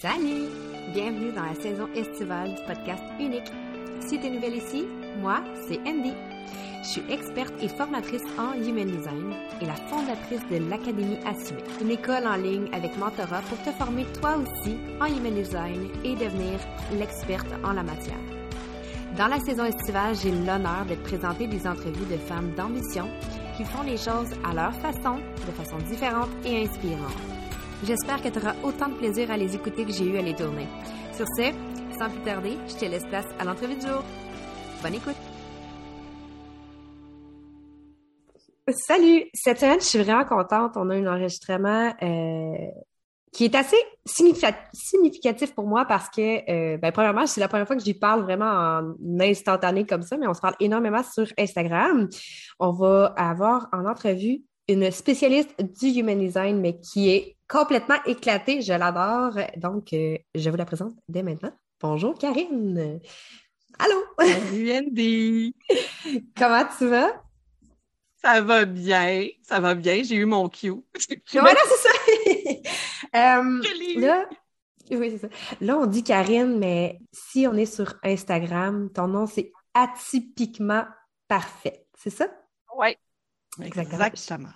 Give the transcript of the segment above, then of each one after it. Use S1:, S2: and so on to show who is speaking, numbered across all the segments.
S1: Salut! Bienvenue dans la saison estivale du podcast Unique. Si tu es nouvelle ici, moi, c'est Andy. Je suis experte et formatrice en Human Design et la fondatrice de l'Académie Assumée, une école en ligne avec mentorat pour te former toi aussi en Human Design et devenir l'experte en la matière. Dans la saison estivale, j'ai l'honneur de présenter des entrevues de femmes d'ambition qui font les choses à leur façon, de façon différente et inspirante. J'espère que tu auras autant de plaisir à les écouter que j'ai eu à les tourner. Sur ce, sans plus tarder, je te laisse place à l'entrevue du jour. Bonne écoute! Salut! Cette semaine, je suis vraiment contente. On a un enregistrement euh, qui est assez significatif pour moi parce que, euh, ben, premièrement, c'est la première fois que j'y parle vraiment en instantané comme ça, mais on se parle énormément sur Instagram. On va avoir en entrevue une spécialiste du Human Design, mais qui est complètement éclatée. Je l'adore. Donc, euh, je vous la présente dès maintenant. Bonjour, Karine. Allô?
S2: Salut, Andy.
S1: Comment tu vas?
S2: Ça va bien. Ça va bien. J'ai eu mon cue.
S1: voilà, c'est ça. Euh, là, oui, c'est ça. Là, on dit Karine, mais si on est sur Instagram, ton nom, c'est atypiquement parfait. C'est ça?
S2: Oui. Exactement.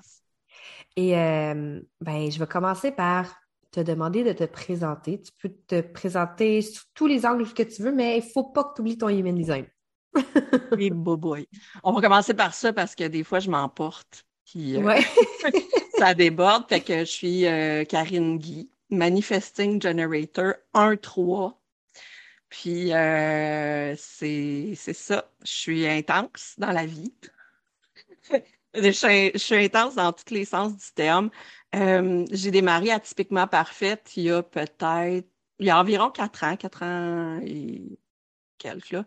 S1: Et euh, ben, je vais commencer par te demander de te présenter. Tu peux te présenter sous tous les angles que tu veux, mais il ne faut pas que tu oublies ton human design.
S2: oui, boy. On va commencer par ça parce que des fois, je m'emporte. Euh, ça déborde. Fait que je suis euh, Karine Guy, Manifesting Generator 1-3. Puis c'est ça. Je suis intense dans la vie. Je suis, intense dans tous les sens du terme. Euh, j'ai démarré atypiquement parfaite il y a peut-être, il y a environ quatre ans, quatre ans et quelques là.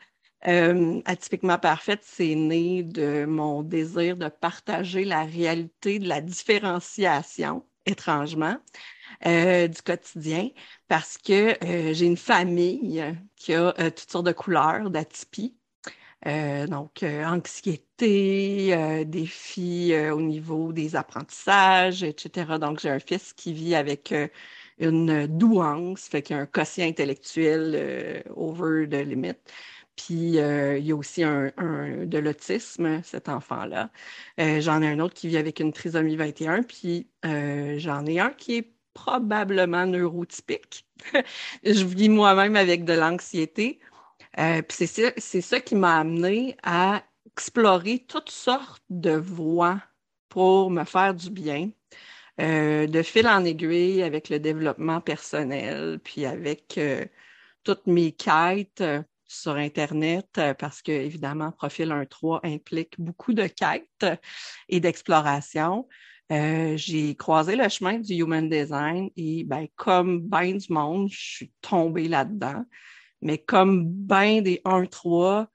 S2: Euh, atypiquement parfaite, c'est né de mon désir de partager la réalité de la différenciation, étrangement, euh, du quotidien, parce que j'ai une famille qui a toutes sortes de couleurs d'atypie. Euh, donc, euh, anxiété, euh, défis au niveau des apprentissages, etc. Donc, j'ai un fils qui vit avec une douance, fait qu'il y a un quotient intellectuel over the limit. Puis, il y a aussi un, de l'autisme, cet enfant-là. j'en ai un autre qui vit avec une trisomie 21, puis j'en ai un qui est probablement neurotypique. Je vis moi-même avec de l'anxiété. Euh, c'est ça, ça, qui m'a amené à explorer toutes sortes de voies pour me faire du bien, euh, de fil en aiguille avec le développement personnel, puis avec euh, toutes mes quêtes sur Internet, parce que évidemment, Profil 1.3 implique beaucoup de quêtes et d'exploration. j'ai croisé le chemin du Human Design et ben, comme bien du monde, je suis tombée là-dedans. Mais comme ben des 1-3,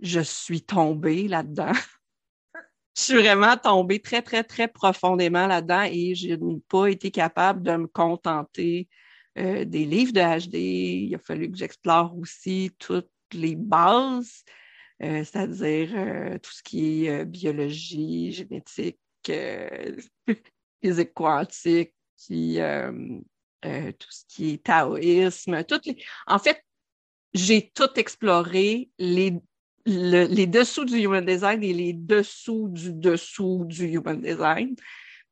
S2: je suis tombée là-dedans. je suis vraiment tombée très, très, très profondément là-dedans et je n'ai pas été capable de me contenter euh, des livres de HD. Il a fallu que j'explore aussi toutes les bases, euh, c'est-à-dire euh, tout ce qui est biologie, génétique, physique quantique, tout ce qui est taoïsme, toutes les... En fait, j'ai tout exploré, les, les dessous du human design et les dessous du dessous du human design.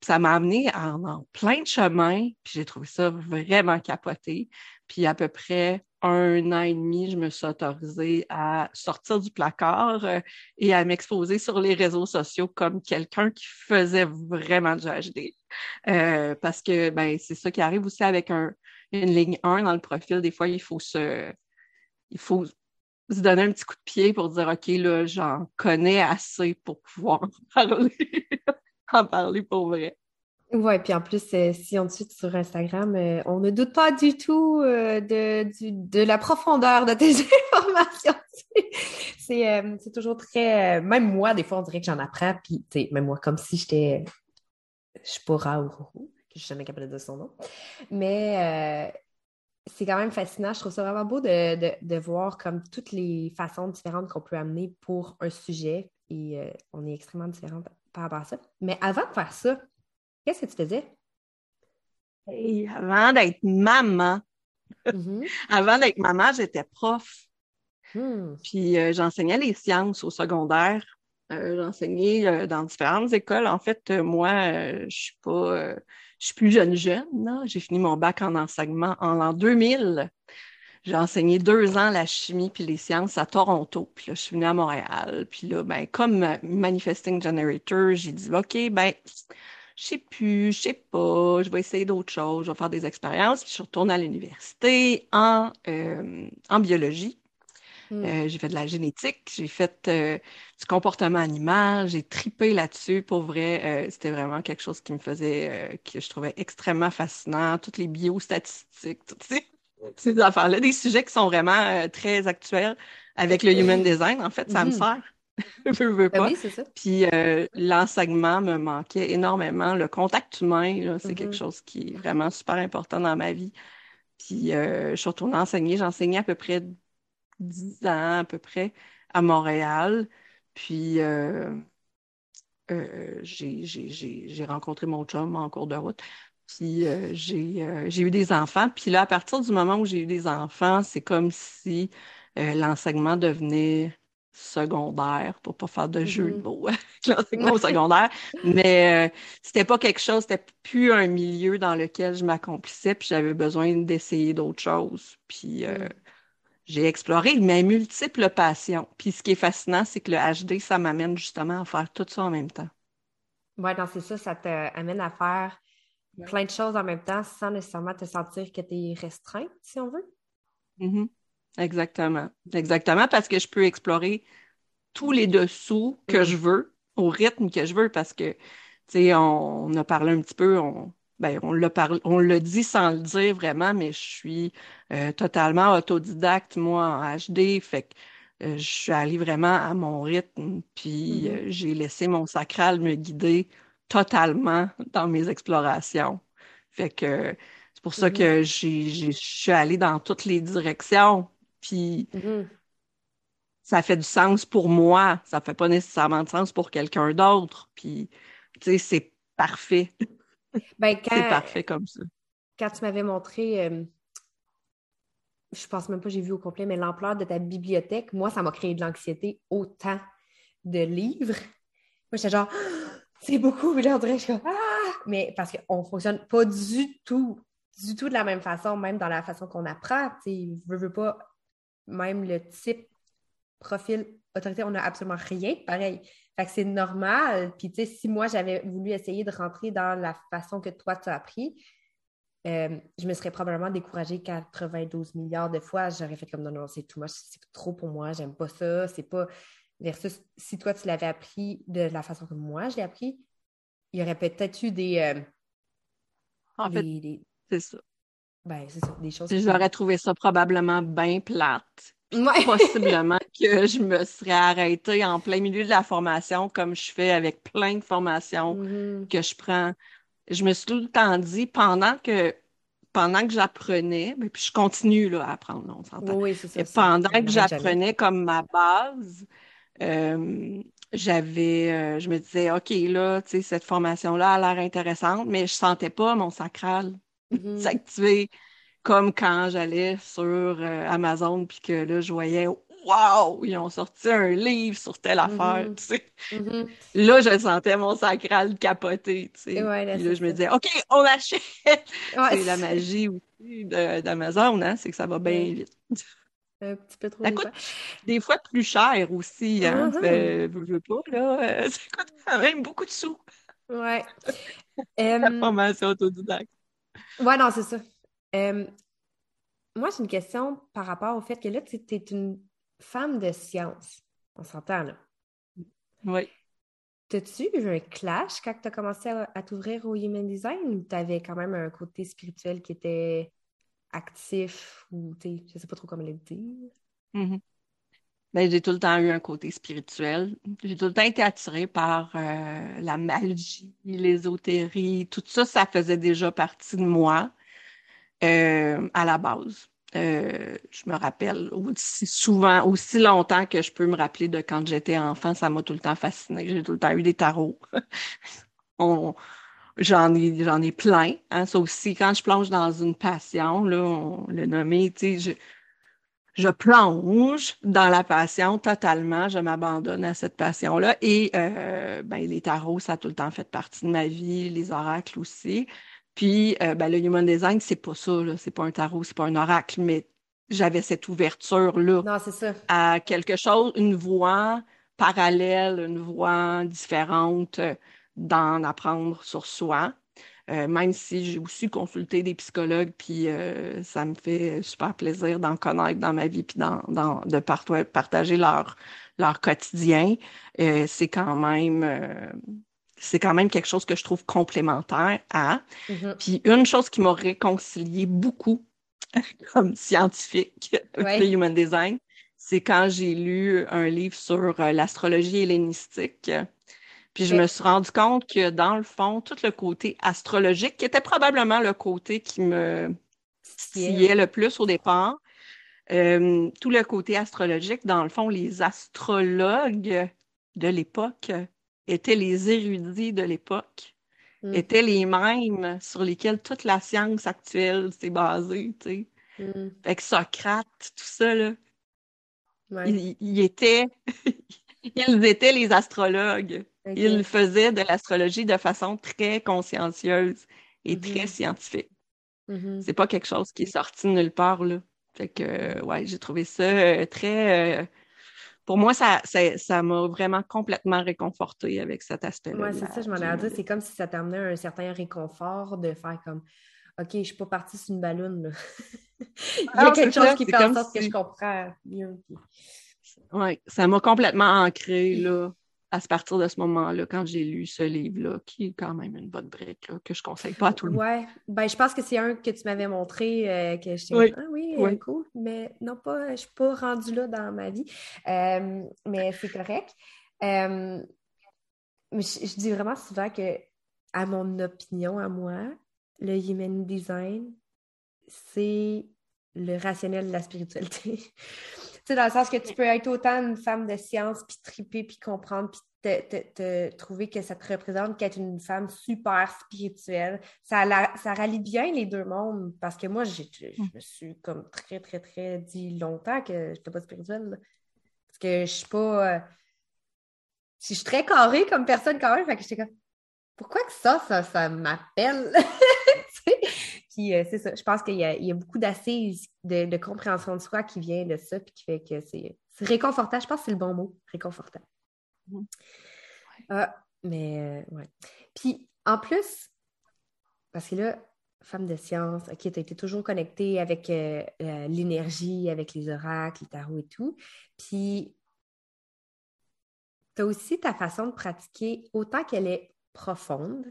S2: ça m'a amené en, plein de chemins, puis j'ai trouvé ça vraiment capoté. Puis à peu près un an et demi, je me suis autorisée à sortir du placard euh, et à m'exposer sur les réseaux sociaux comme quelqu'un qui faisait vraiment du HD. Euh, parce que ben c'est ça qui arrive aussi avec un, une ligne 1 dans le profil. Des fois, il faut se il faut se donner un petit coup de pied pour dire OK, là, j'en connais assez pour pouvoir en parler, en parler pour vrai.
S1: Oui, puis en plus, euh, si on te suit sur Instagram, euh, on ne doute pas du tout euh, de, de la profondeur de tes informations. c'est toujours très. même moi, des fois, on dirait que j'en apprends, puis même moi, comme si j'étais. Je suis pas Raoult, que je suis jamais capable de son nom. Mais c'est quand même fascinant. Je trouve ça vraiment beau de, voir comme toutes les façons différentes qu'on peut amener pour un sujet. Et euh, on est extrêmement différents par rapport à ça. Mais avant de faire ça, qu'est-ce que tu faisais?
S2: avant d'être maman, Mm-hmm. Avant d'être maman, j'étais prof. Hmm. Puis euh, j'enseignais les sciences au secondaire. Euh, j'enseignais dans différentes écoles. En fait, moi, je suis pas, je suis plus jeune jeune. J'ai fini mon bac en enseignement en l'an 2000. J'ai enseigné deux ans la chimie puis les sciences à Toronto. Puis là, je suis venue à Montréal. Puis là, ben, comme manifesting generator, j'ai dit, OK, ben, je sais plus, je sais pas, je vais essayer d'autres choses, je vais faire des expériences. Puis je suis retournée à l'université en, euh, en biologie. Hmm. Euh, j'ai fait de la génétique, j'ai fait euh, du comportement animal, j'ai tripé là-dessus. Pour vrai, c'était vraiment quelque chose qui me faisait, que je trouvais extrêmement fascinant. Toutes les biostatistiques, toutes ces, ces affaires-là, des sujets qui sont vraiment très actuels avec le human design. En fait, ça me hmm. sert. je veux
S1: ben pas. Oui, ça.
S2: Puis euh, l'enseignement me manquait énormément. Le contact humain, c'est quelque mm-hmm. chose qui est vraiment super important dans ma vie. Puis euh, je suis retournée enseigner. J'ai enseigné à peu près 10 ans, à peu près, à Montréal. Puis euh, j'ai rencontré mon chum en cours de route. Puis j'ai eu des enfants. Puis là, à partir du moment où j'ai eu des enfants, c'est comme si l'enseignement devenait secondaire, pour pas faire de jeu de mm-hmm. mots, l'enseignement secondaire, mais euh, c'était pas quelque chose, c'était plus un milieu dans lequel je m'accomplissais, puis j'avais besoin d'essayer d'autres choses. Puis euh, mm. J'ai exploré mes multiples passions. Puis ce qui est fascinant, c'est que le HD, ça m'amène justement à faire tout ça en même temps.
S1: Oui, donc c'est ça, ça t'amène à faire plein de choses en même temps sans nécessairement te sentir que tu es restreinte, si on veut.
S2: Mm-hmm. Exactement. Exactement, parce que je peux explorer tous les dessous que mm-hmm. je veux, au rythme que je veux, parce que, tu sais, on, a parlé un petit peu, on, ben, on l'a parlé, on l'a dit sans le dire vraiment, mais je suis euh, totalement autodidacte, moi, en HD, fait que euh, je suis allée vraiment à mon rythme, puis euh, mm-hmm. j'ai laissé mon sacral me guider totalement dans mes explorations. Fait que c'est pour ça mm-hmm. que je suis allée dans toutes les directions puis mm-hmm. ça fait du sens pour moi. Ça fait pas nécessairement de sens pour quelqu'un d'autre. Puis, tu sais, c'est parfait.
S1: Ben,
S2: c'est parfait comme ça.
S1: Quand tu m'avais montré, euh, je pense même pas j'ai vu au complet, mais l'ampleur de ta bibliothèque, moi, ça m'a créé de l'anxiété autant de livres. Moi, j'étais genre, c'est beaucoup, mais là, on dirait, je suis comme, ah! Mais parce qu'on fonctionne pas du tout, du tout de la même façon, même dans la façon qu'on apprend. Tu veux, veux pas, même le type profil autorité, on n'a absolument rien pareil. Fait que c'est normal. Puis, tu sais, si moi, j'avais voulu essayer de rentrer dans la façon que toi, tu as appris, euh, je me serais probablement découragée 92 milliards de fois. J'aurais fait comme non, non, c'est tout moi, c'est trop pour moi, j'aime pas ça, c'est pas. Versus si toi, tu l'avais appris de la façon que moi, je l'ai appris, il y aurait peut-être eu des. Euh,
S2: en fait, c'est ça.
S1: Ben, c'est ça, des choses.
S2: J'aurais trouvé ça probablement bien plate. Possiblement que je me serais arrêtée en plein milieu de la formation, comme je fais avec plein de formations mm-hmm. que je prends. Je me suis tout le temps dit, pendant que pendant que j'apprenais, ben, puis je continue là, à apprendre, on s'entend.
S1: Oui, c'est ça.
S2: Et pendant que j'apprenais comme ma base, euh, j'avais, euh, je me disais, OK, là, tu sais, cette formation-là a l'air intéressante, mais je sentais pas mon sacral Mm-hmm. s'activer comme quand j'allais sur euh, Amazon puis que là je voyais waouh ils ont sorti un livre sur telle mm-hmm. affaire tu sais. Mm-hmm. là je sentais mon sacral capoter tu sais. Là, je me disais ok on achète. C'est la magie aussi d'Amazon hein c'est que ça va bien vite.
S1: Un petit peu trop
S2: ça coûte des fois plus cher aussi hein uh veux pas là euh, ça coûte quand même beaucoup de sous.
S1: Ouais.
S2: La formation autodidacte.
S1: Ouais, non, c'est ça. Euh, moi, j'ai une question par rapport au fait que là, tu es une femme de science. On s'entend, là.
S2: Oui.
S1: T'as-tu eu un clash quand tu as commencé à, t'ouvrir au Human Design ou tu avais quand même un côté spirituel qui était actif ou, tu sais, je sais pas trop comment le dire?
S2: Mm-hmm. Ben, j'ai tout le temps eu un côté spirituel. J'ai tout le temps été attirée par euh, la magie, l'ésotérie, tout ça, ça faisait déjà partie de moi euh, à la base. Euh, je me rappelle aussi souvent, aussi longtemps que je peux me rappeler de quand j'étais enfant, ça m'a tout le temps fasciné. J'ai tout le temps eu des tarots. j'en ai, j'en ai plein. Hein, ça aussi, quand je plonge dans une passion, là, on l'a nommé, je plonge dans la passion totalement, je m'abandonne à cette passion-là. Et euh, ben, les tarots, ça a tout le temps fait partie de ma vie, les oracles aussi. Puis euh, ben, le human design, c'est pas ça, c'est pas un tarot, c'est pas un oracle, mais j'avais cette ouverture-là à quelque chose, une voie parallèle, une voie différente euh, d'en apprendre sur soi. Euh, même si j'ai aussi consulté des psychologues, puis euh, ça me fait super plaisir d'en connaître dans ma vie, puis dans, dans, de partager leur, leur quotidien, euh, c'est quand même c'est quand même quelque chose que je trouve complémentaire à. Mm-hmm. Puis une chose qui m'a réconcilié beaucoup comme scientifique avec le Human Design, c'est quand j'ai lu un livre sur l'astrologie hellénistique puis je me suis rendu compte que dans le fond, tout le côté astrologique, qui était probablement le côté qui me titillait le plus au départ, euh, tout le côté astrologique, dans le fond, les astrologues de l'époque étaient les érudits de l'époque, mm. étaient les mêmes sur lesquels toute la science actuelle s'est basée, tu sais. Mm. Fait que Socrate, tout ça, là, il, il était, ils étaient les astrologues. Il faisait de l'astrologie de façon très consciencieuse et très mm-hmm. scientifique. Mm-hmm. C'est pas quelque chose qui est sorti de nulle part, là. Fait que, ouais, j'ai trouvé ça euh, très. Euh, pour moi, ça, ça, m'a vraiment complètement réconforté avec cet aspect-là.
S1: Oui, c'est ça, je m'en ai dit. C'est comme si ça t'amenait un certain réconfort de faire comme OK, je suis pas partie sur une ballonne. Il y a quelque chose qui fait en sorte que je comprends mieux.
S2: Oui, ça m'a complètement ancré là, à partir de ce moment-là, quand j'ai lu ce livre-là, qui est quand même une bonne brique, là, que je ne conseille pas à tout le monde.
S1: Oui, ben, je pense que c'est un que tu m'avais montré, euh, que je oui. ah oui, oui. cool, mais non pas, je ne suis pas rendue là dans ma vie, euh, mais c'est correct. Euh, je, dis vraiment souvent que, à mon opinion, à moi, le human design, c'est le rationnel de la spiritualité. sais, dans le sens que tu peux être autant une femme de science, puis triper, puis comprendre, puis te, trouver que ça te représente qu'être une femme super spirituelle. Ça, ça rallie bien les deux mondes, parce que moi, je mm. me suis comme très, très, très dit longtemps que je n'étais pas spirituelle. Parce que je suis pas... Euh, je suis très carrée comme personne quand même, fait que j'étais comme... Pourquoi que ça, ça, ça m'appelle? Puis euh, c'est ça, je pense qu'il y, a beaucoup d'assises de, compréhension de soi qui vient de ça, puis qui fait que c'est réconfortant. Je pense que c'est le bon mot, réconfortant. Mm-hmm. Ah, mais euh, ouais. Puis en plus, parce que là, femme de science, OK, tu as été toujours connectée avec euh, l'énergie, avec les oracles, les tarots et tout. Puis tu as aussi ta façon de pratiquer, autant qu'elle est profonde,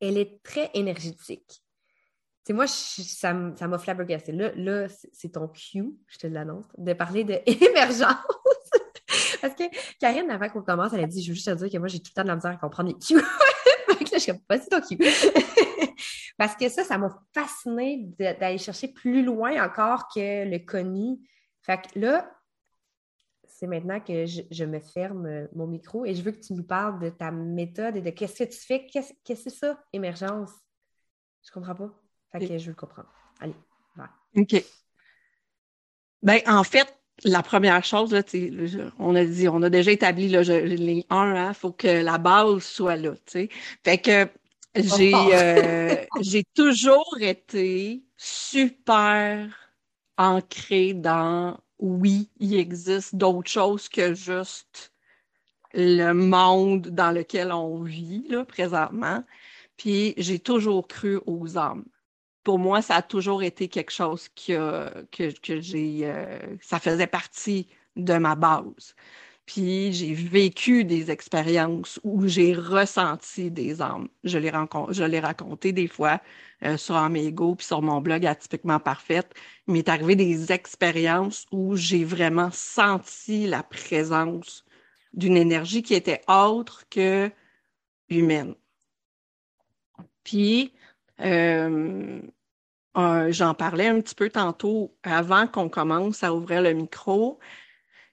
S1: elle est très énergétique. C'est moi, ça m'a flabbergasté. Là, là c'est ton cue, je te l'annonce, de parler d'émergence. Parce que Karine, avant qu'on commence, elle a dit Je veux juste te dire que moi, j'ai tout le temps de la misère à comprendre les cues. là, je suis comme, pas ton cue. Parce que ça, ça m'a fasciné d'aller chercher plus loin encore que le connu. Fait que là, c'est maintenant que je, me ferme euh, mon micro et je veux que tu nous parles de ta méthode et de qu'est-ce que tu fais. Qu'est-ce que c'est ça, émergence? Je comprends pas. Fait que je veux le comprendre. Allez, va.
S2: OK. Ben, en fait, la première chose, là, on a dit, on a déjà établi là, les 1, il hein, faut que la base soit là. Fait que j'ai euh, j'ai toujours été super ancrée dans oui, il existe d'autres choses que juste le monde dans lequel on vit là, présentement. Puis j'ai toujours cru aux âmes. Pour moi, ça a toujours été quelque chose que, que, j'ai. Euh, ça faisait partie de ma base. Puis j'ai vécu des expériences où j'ai ressenti des âmes. Je l'ai, raconté des fois euh, sur Amigo puis sur mon blog Atypiquement Parfaite. Il m'est arrivé des expériences où j'ai vraiment senti la présence d'une énergie qui était autre que humaine. Puis, euh, j'en parlais un petit peu tantôt avant qu'on commence à ouvrir le micro.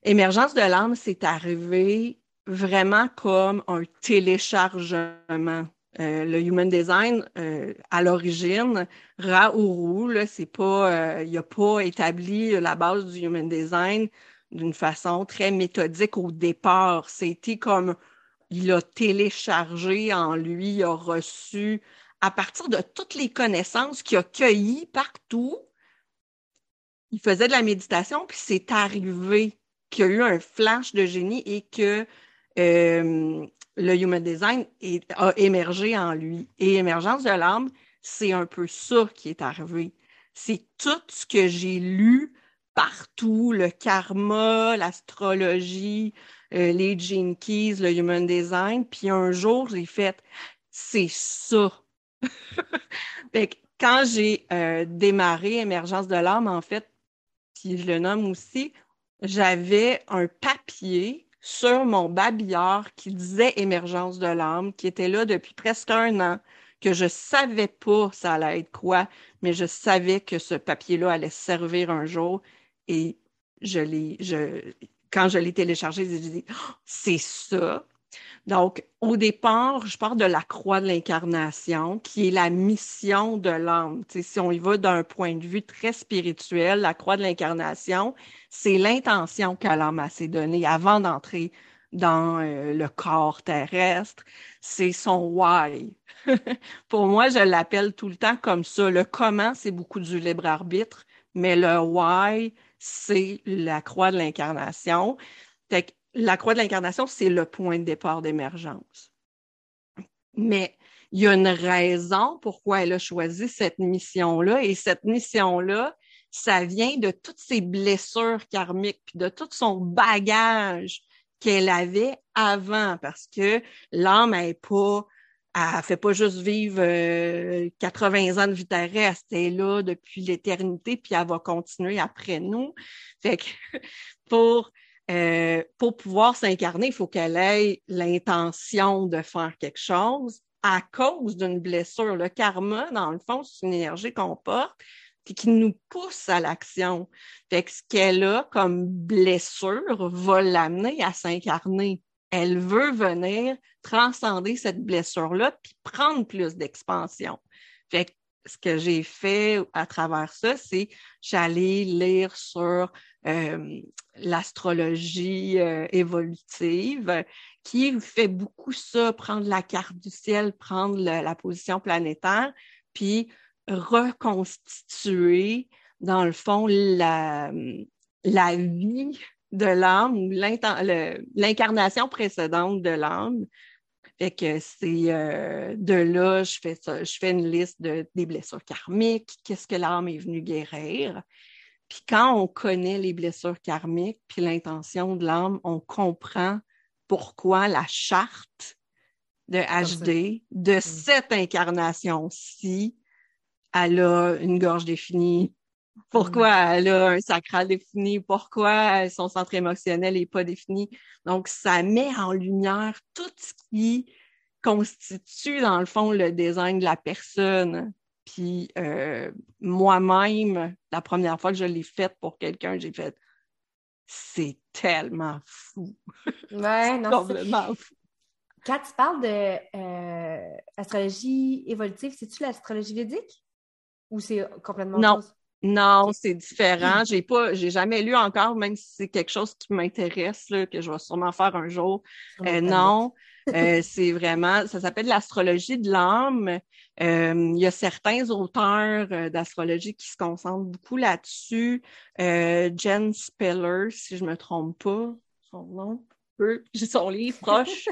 S2: Émergence de l'âme, c'est arrivé vraiment comme un téléchargement. Euh, le human design, euh, à l'origine, Ra Uru, c'est pas, il n'a pas établi la base du human design d'une façon très méthodique au départ. C'était comme il a téléchargé en lui, il a reçu à partir de toutes les connaissances qu'il a cueillies partout. Il faisait de la méditation, puis c'est arrivé qu'il y a eu un flash de génie et que euh, le human design a émergé en lui. Et émergence de l'âme, c'est un peu ça qui est arrivé. C'est tout ce que j'ai lu partout, le karma, l'astrologie, euh, les Gene Keys, le Human Design. Puis un jour, j'ai fait, c'est ça. quand j'ai euh, démarré Émergence de l'âme, en fait, puis je le nomme aussi, j'avais un papier sur mon babillard qui disait Émergence de l'âme, qui était là depuis presque un an, que je savais pas ça allait être quoi, mais je savais que ce papier-là allait servir un jour et je l'ai, je, quand je l'ai téléchargé, j'ai dit, oh, c'est ça. Donc, au départ, je pars de la croix de l'incarnation, qui est la mission de l'âme. si on y va d'un point de vue très spirituel, la croix de l'incarnation, c'est l'intention que l'âme s'est donnée avant d'entrer dans euh, le corps terrestre. C'est son why. Pour moi, je l'appelle tout le temps comme ça. Le comment, c'est beaucoup du libre arbitre, mais le why, c'est la croix de l'incarnation. La croix de l'incarnation, c'est le point de départ d'émergence. Mais il y a une raison pourquoi elle a choisi cette mission-là. Et cette mission-là, ça vient de toutes ses blessures karmiques, de tout son bagage qu'elle avait avant, parce que l'âme n'est pas elle fait pas juste vivre 80 euh, ans de vie terrestre, elle est là depuis l'éternité, puis elle va continuer après nous. Fait que pour, euh, pour pouvoir s'incarner, il faut qu'elle ait l'intention de faire quelque chose à cause d'une blessure. Le karma, dans le fond, c'est une énergie qu'on porte qui nous pousse à l'action. Fait que ce qu'elle a comme blessure va l'amener à s'incarner elle veut venir transcender cette blessure-là puis prendre plus d'expansion. Ce que j'ai fait à travers ça, c'est j'allais lire sur euh, l'astrologie euh, évolutive qui fait beaucoup ça, prendre la carte du ciel, prendre la position planétaire, puis reconstituer, dans le fond, la, la vie de l'âme ou l'incarnation précédente de l'âme. Fait que c'est euh, de là, je fais ça, je fais une liste de, des blessures karmiques, qu'est-ce que l'âme est venue guérir. Puis quand on connaît les blessures karmiques, puis l'intention de l'âme, on comprend pourquoi la charte de HD, de mm. cette incarnation-ci, elle a une gorge définie, pourquoi elle a un sacral défini, pourquoi son centre émotionnel n'est pas défini? Donc, ça met en lumière tout ce qui constitue, dans le fond, le design de la personne. Puis euh, moi-même, la première fois que je l'ai faite pour quelqu'un, j'ai fait c'est tellement fou.
S1: Ouais, non, complètement fou. Quand tu parles de euh, astrologie évolutive, c'est-tu l'astrologie védique? Ou c'est complètement
S2: non. Non, c'est différent. J'ai pas, j'ai jamais lu encore, même si c'est quelque chose qui m'intéresse, que je vais sûrement faire un jour. Euh, non, euh, c'est vraiment, ça s'appelle l'astrologie de l'âme. Euh, il y a certains auteurs d'astrologie qui se concentrent beaucoup là-dessus. Jen Speller, si je me trompe pas, son nom, j'ai son livre proche.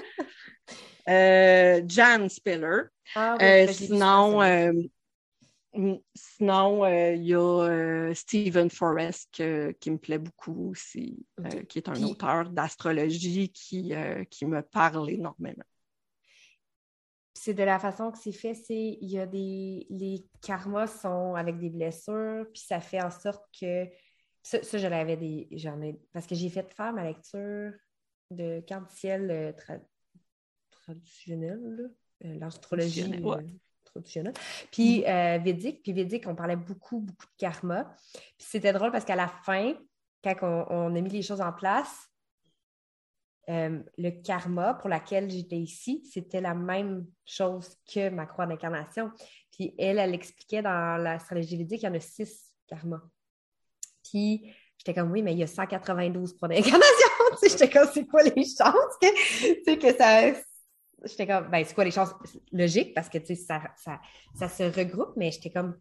S2: Jan Speller. Ah sinon, Sinon, euh, il y a euh, Stephen Forrest qui me plaît beaucoup aussi, euh, qui est un auteur d'astrologie qui, qui me parle énormément.
S1: C'est de la façon que c'est fait, c'est il y a des les karmas sont avec des blessures, puis ça fait en sorte que ça, je l'avais des j'en ai parce que j'ai fait faire ma lecture de carte ciel traditionnel, l'astrologie Puis mm. euh, Védique, puis Védique, on parlait beaucoup, beaucoup de karma. Puis c'était drôle parce qu'à la fin, quand on, a mis les choses en place, euh, le karma pour laquelle j'étais ici, c'était la même chose que ma croix d'incarnation. Puis elle, elle expliquait dans l'astrologie védique qu'il y en a six karmas. Puis j'étais comme, oui, mais il y a 192 croix d'incarnation. j'étais comme, c'est quoi les chances que, que ça. J'étais comme, ben, c'est quoi les chances? Logiques parce que ça, ça, ça se regroupe, mais j'étais comme,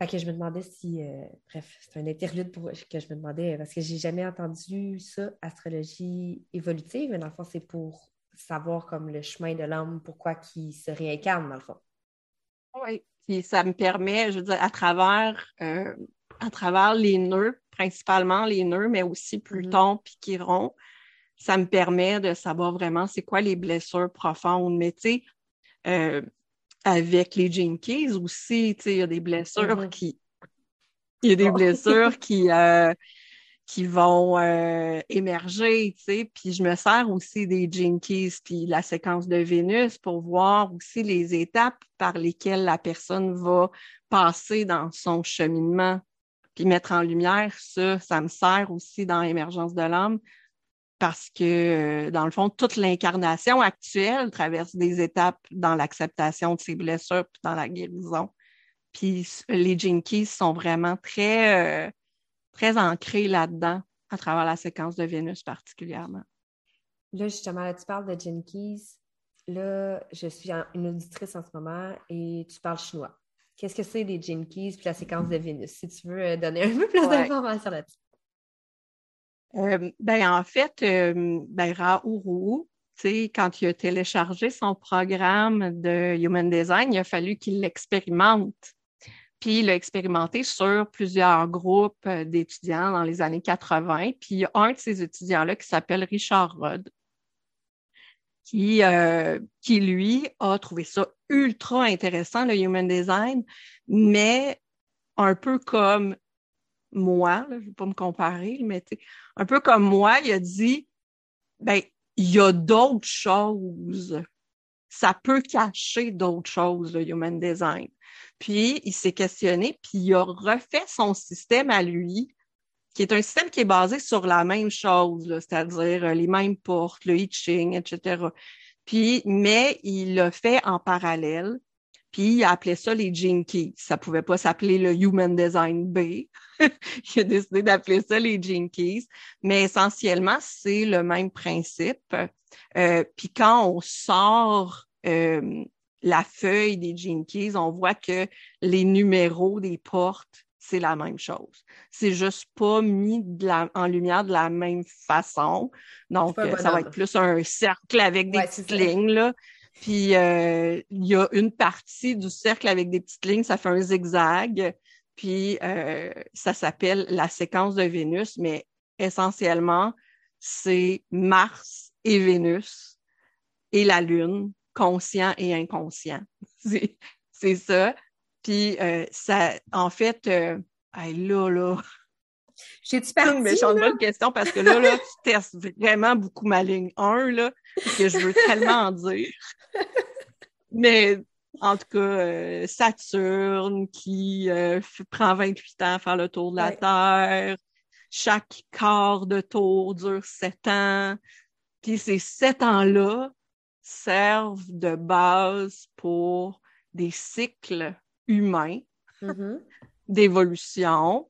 S1: fait que je me demandais si, euh, bref, c'est un interlude pour que je me demandais, parce que j'ai jamais entendu ça, astrologie évolutive, mais dans le fond, c'est pour savoir comme le chemin de l'homme, pourquoi qui se réincarne, dans le fond.
S2: Oui, puis ça me permet, je veux dire, à travers, euh, à travers les nœuds, principalement les nœuds, mais aussi Pluton mm-hmm. puis Chiron, ça me permet de savoir vraiment c'est quoi les blessures profondes. Mais tu sais, euh, avec les Jinkies aussi, tu sais, il y a des blessures mm-hmm. qui. Il y a des blessures qui, euh, qui vont euh, émerger, tu sais. Puis je me sers aussi des Jinkies, puis la séquence de Vénus pour voir aussi les étapes par lesquelles la personne va passer dans son cheminement. Puis mettre en lumière ça, ça me sert aussi dans l'émergence de l'âme parce que, euh, dans le fond, toute l'incarnation actuelle traverse des étapes dans l'acceptation de ses blessures puis dans la guérison. Puis les Jinkies sont vraiment très, euh, très ancrés là-dedans, à travers la séquence de Vénus particulièrement.
S1: Là, justement, là, tu parles de Jinkies. Là, je suis une auditrice en ce moment et tu parles chinois. Qu'est-ce que c'est les Jinkies puis la séquence de Vénus? Si tu veux euh, donner un peu plus d'informations là-dessus.
S2: Euh, ben, en fait, euh, ben, quand il a téléchargé son programme de Human Design, il a fallu qu'il l'expérimente. Puis il l'a expérimenté sur plusieurs groupes euh, d'étudiants dans les années 80. Puis il y a un de ces étudiants-là qui s'appelle Richard Rudd, qui, euh, qui lui a trouvé ça ultra intéressant, le Human Design, mais un peu comme moi, je ne vais pas me comparer, mais un peu comme moi, il a dit, ben, il y a d'autres choses. Ça peut cacher d'autres choses, le human design. Puis, il s'est questionné, puis il a refait son système à lui, qui est un système qui est basé sur la même chose, c'est-à-dire euh, les mêmes portes, le hitching, etc. Puis, mais il l'a fait en parallèle. Puis il appelait ça les Jinkies. Ça pouvait pas s'appeler le Human Design B. il a décidé d'appeler ça les Jinkies. Mais essentiellement, c'est le même principe. Euh, puis quand on sort euh, la feuille des Jinkies, on voit que les numéros des portes, c'est la même chose. C'est juste pas mis en lumière de la même façon. Donc, ça va être plus un cercle avec des petites lignes, là. Puis euh, il y a une partie du cercle avec des petites lignes, ça fait un zigzag. Puis euh, ça s'appelle la séquence de Vénus, mais essentiellement, c'est Mars et Vénus et la Lune, conscient et inconscient. c'est ça. Puis euh, ça, en fait, euh, là, là.
S1: J'ai-tu parti?
S2: une méchante bonne question parce que là, là, tu testes vraiment beaucoup ma ligne 1, là, que je veux tellement en dire. Mais en tout cas, euh, Saturne qui euh, prend 28 ans à faire le tour de la Terre. Chaque quart de tour dure 7 ans. Puis ces 7 ans-là servent de base pour des cycles humains mm-hmm. d'évolution.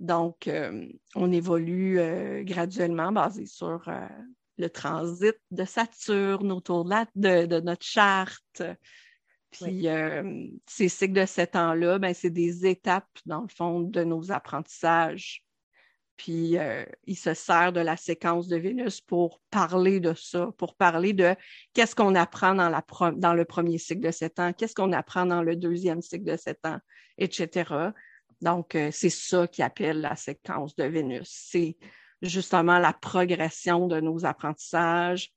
S2: Donc, euh, on évolue graduellement basé sur le transit de Saturne autour de, de, notre charte. Puis euh, ces cycles de sept ans-là, ben, c'est des étapes, dans le fond, de nos apprentissages. Puis euh, il se sert de la séquence de Vénus pour parler de ça, pour parler de qu'est-ce qu'on apprend dans, la dans le premier cycle de sept ans, qu'est-ce qu'on apprend dans le deuxième cycle de sept ans, etc. Donc, euh, c'est ça qui appelle la séquence de Vénus. C'est justement la progression de nos apprentissages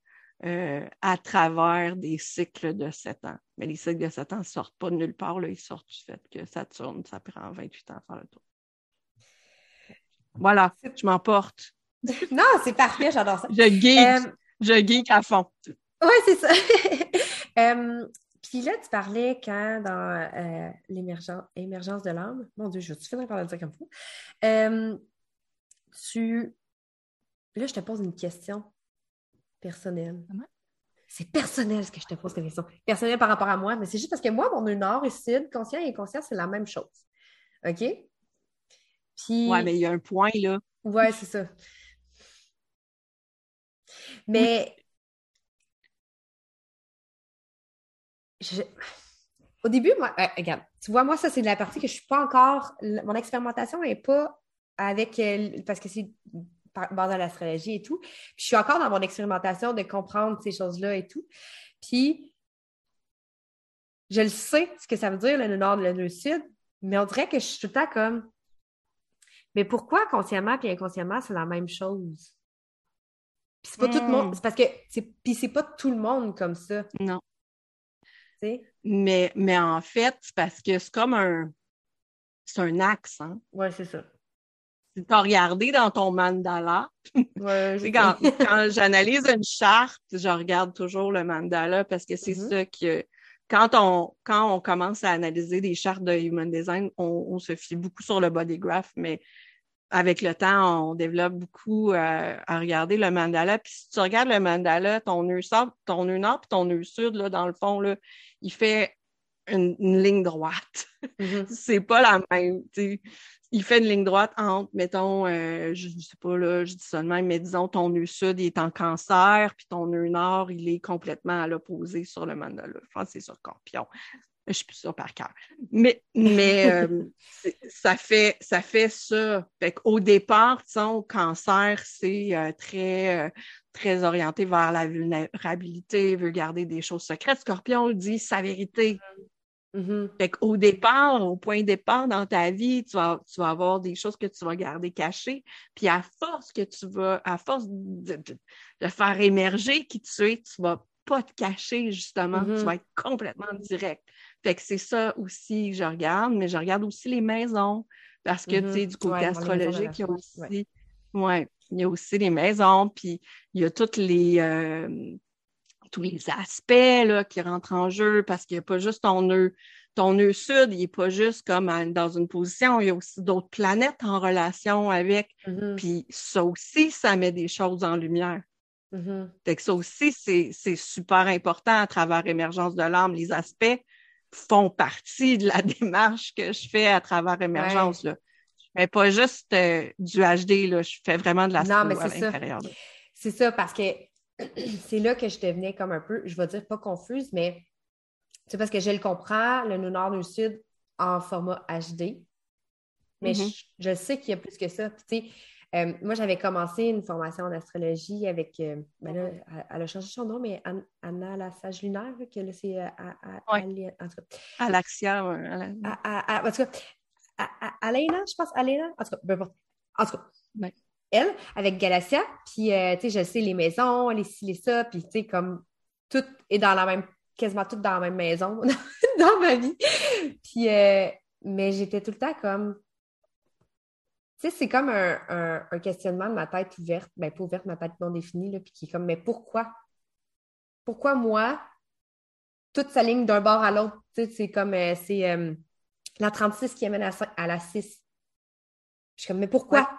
S2: euh, à travers des cycles de sept ans. Mais les cycles de sept ans ne sortent pas de nulle part, là, ils sortent du fait que Saturne, ça prend 28 ans à faire le tour. Voilà, je m'emporte.
S1: non, c'est parfait, j'adore ça.
S2: Je geek, euh, je geek à fond.
S1: Oui, c'est ça. Euh, puis là, tu parlais quand dans l'émergence de l'âme, mon Dieu, je suis finie par le dire comme ça. tu Là, je te pose une question. Personnel. C'est personnel ce que je te pose comme question. Personnel par rapport à moi, mais c'est juste parce que moi, mon nord et sud, conscient et inconscient, c'est la même chose. OK?
S2: Puis. Ouais, mais il y a un point, là.
S1: Ouais, c'est ça. Mais. Au début, moi, euh, regarde, tu vois, moi, ça, c'est de la partie que je suis pas encore. Mon expérimentation n'est pas avec. Euh, parce que c'est basé à l'astrologie et tout. je suis encore dans mon expérimentation de comprendre ces choses-là et tout. Puis, je le sais, ce que ça veut dire, le nord, le, le sud, mais on dirait que je suis tout le temps comme. Mais pourquoi consciemment et inconsciemment, c'est la même chose? Puis c'est pas tout le monde. Hmm. C'est parce que. Puis c'est pas tout le monde comme ça.
S2: Non. Mais, mais en fait, c'est parce que c'est comme un. C'est un axe, hein?
S1: Oui, c'est ça.
S2: Tu as regardé dans ton mandala. Ouais, quand, quand j'analyse une charte, je regarde toujours le mandala parce que c'est mm-hmm. ça que quand on, quand on commence à analyser des chartes de human design, on, on, se fie beaucoup sur le body graph, mais avec le temps, on développe beaucoup euh, à regarder le mandala. Puis si tu regardes le mandala, ton nœud ton nœud nord puis ton nœud sud, là, dans le fond, là, il fait une, ligne droite. Mm-hmm. c'est pas la même. Il fait une ligne droite entre, mettons, euh, je ne sais pas, là, je dis ça de même, mais disons, ton nœud sud il est en cancer, puis ton nœud nord, il est complètement à l'opposé sur le mandala. Je pense que c'est sur Scorpion. Je suis plus sûre par cœur. Mais, mais euh, ça, fait, ça fait ça. Fait Au départ, au cancer, c'est euh, très, euh, très orienté vers la vulnérabilité, veut garder des choses secrètes. Scorpion dit sa vérité. Mm-hmm. Fait Au départ, au point de départ dans ta vie, tu vas, tu vas avoir des choses que tu vas garder cachées. Puis à force que tu vas, à force de, de faire émerger qui tu es, tu vas pas te cacher, justement. Tu mm-hmm. vas être complètement direct. Fait que c'est ça aussi que je regarde, mais je regarde aussi les maisons parce que, tu sais, mm-hmm. du côté astrologique, il y a aussi, ouais. il y a aussi les maisons, puis il y a toutes les, euh, tous les aspects là, qui rentrent en jeu parce qu'il n'y a pas juste ton nœud, ton nœud sud, il n'est pas juste comme dans une position, il y a aussi d'autres planètes en relation avec, mm-hmm. puis ça aussi, ça met des choses en lumière. Mm Fait que ça aussi, c'est super important à travers émergence de l'âme, les aspects font partie de la démarche que je fais à travers Émergence. Là. Je fais pas juste euh, du HD, là, je fais vraiment de la non, mais à l'intérieur.
S1: C'est ça, parce que c'est là que je devenais comme un peu, je vais dire pas confuse, mais c'est parce que je le comprends, le nord, le sud, en format HD. Mais mm-hmm. je, sais qu'il y a plus que ça. Euh, moi, j'avais commencé une formation en astrologie avec, euh, ben là, elle, a changé son nom, mais Anna la Sage Lunaire, que là, c'est euh,
S2: oui. Alaxia.
S1: En tout cas, Alena, je pense, Alena, en tout cas, En tout cas, elle, avec Galaxia, puis, tu sais, je sais, les maisons, les ci, les ça, puis, tu sais, comme tout est dans la même, quasiment tout dans la même maison dans ma vie. Puis, mais j'étais tout le temps comme, sais, c'est comme un, questionnement de ma tête ouverte, ben pas ouverte, ma tête non définie, là, puis qui est comme, mais pourquoi? Pourquoi moi, toute sa ligne d'un bord à l'autre, c'est comme, euh, c'est euh, la 36 qui amène à, la 6. Je suis comme, mais pourquoi?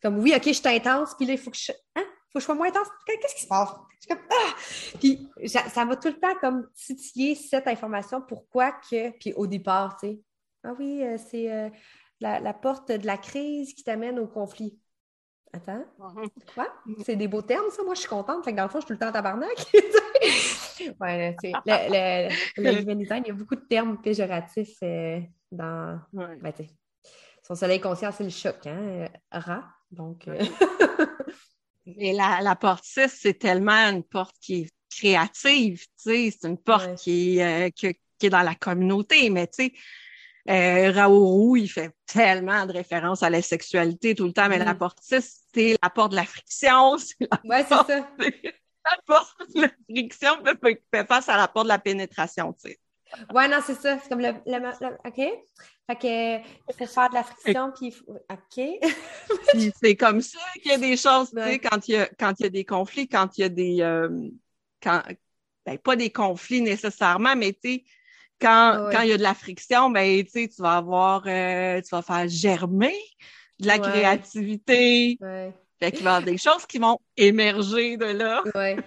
S1: Comme, oui, OK, je suis intense, puis là, il faut que je, hein? faut que je sois moins intense. Qu'est-ce qui se passe? Je suis comme, ah! Puis ça, va tout le temps comme titiller cette information. Pourquoi que, puis au départ, tu sais, ah oui, euh, c'est la, porte de la crise qui t'amène au conflit. Attends. Mhm. Quoi? C'est des beaux termes, ça? Moi, je suis contente. Fait que dans le fond, je suis tout le temps tabarnak. ouais, tu le, le, design, il y a beaucoup de termes péjoratifs euh, dans. Ben, son soleil conscient, c'est le choc, hein? Euh, rat. Donc. Euh,
S2: Mais la, la porte 6, c'est tellement une porte qui est créative, tu sais. C'est une porte qui, qui, qui, est dans la communauté. Mais, tu sais, euh, Raourou, il fait tellement de références à la sexualité tout le temps, mais la mm. porte 6, c'est la porte de la friction.
S1: Ouais, c'est ça.
S2: La porte de la friction fait, face à la porte de la pénétration, tu sais.
S1: Ouais, non, c'est ça. C'est comme le, OK? Fait que il faut faire de la friction, puis OK?
S2: c'est comme ça qu'il y a des choses, tu sais, quand il y a, quand il y a des conflits, quand il y a des... Euh, quand, ben, pas des conflits nécessairement, mais tu sais, quand, quand il y a de la friction, ben, tu vas avoir, euh, tu vas faire germer de la créativité. Fait qu'il va y avoir des choses qui vont émerger de là.
S1: Oui.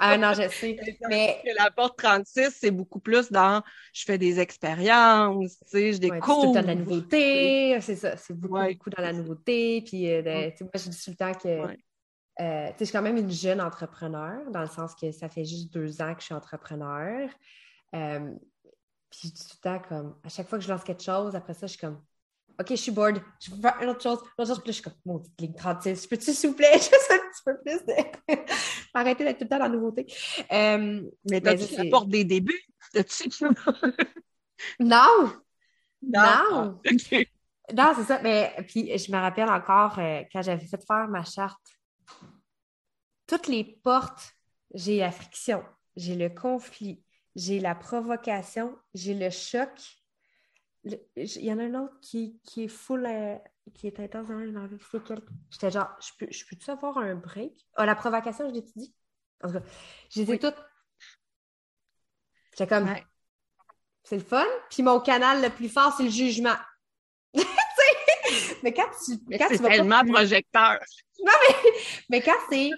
S1: Ah non, je sais. Mais
S2: la porte 36, c'est beaucoup plus dans je fais des expériences, tu sais, je découvre.
S1: Ouais, tout le temps de la nouveauté, c'est ça. C'est beaucoup, beaucoup dans la nouveauté. Puis, euh, tu sais, moi, je dis tout le temps que. Euh, tu je suis quand même une jeune entrepreneur, dans le sens que ça fait juste deux ans que je suis entrepreneur. Euh, puis je dis tout le temps comme, à chaque fois que je lance quelque chose, après ça, je suis comme, OK, je suis bored, je veux faire une autre chose, une autre chose. Puis là, je suis comme, mon ligne 36, peux-tu, s'il vous plaît, juste un petit peu plus de. Arrêter d'être tout le temps dans la nouveauté.
S2: Euh, mais tu apportes des débuts?
S1: non! Non! Ah, non, c'est ça. Mais puis, je me rappelle encore euh, quand j'avais fait faire ma charte. Toutes les portes, j'ai la friction, j'ai le conflit, j'ai la provocation, j'ai le choc. il y en a un autre qui, qui est full, euh, qui est intense dans. C'est quel? J'étais genre, je peux, je peux-tu avoir un break? Ah, la provocation, je l'ai dit? En tout cas, j'ai dit toutes. J'étais comme, c'est le fun. Puis mon canal le plus fort, c'est le jugement. mais quand tu.
S2: quand tu vas tellement projecteur.
S1: Non, mais, mais quand c'est.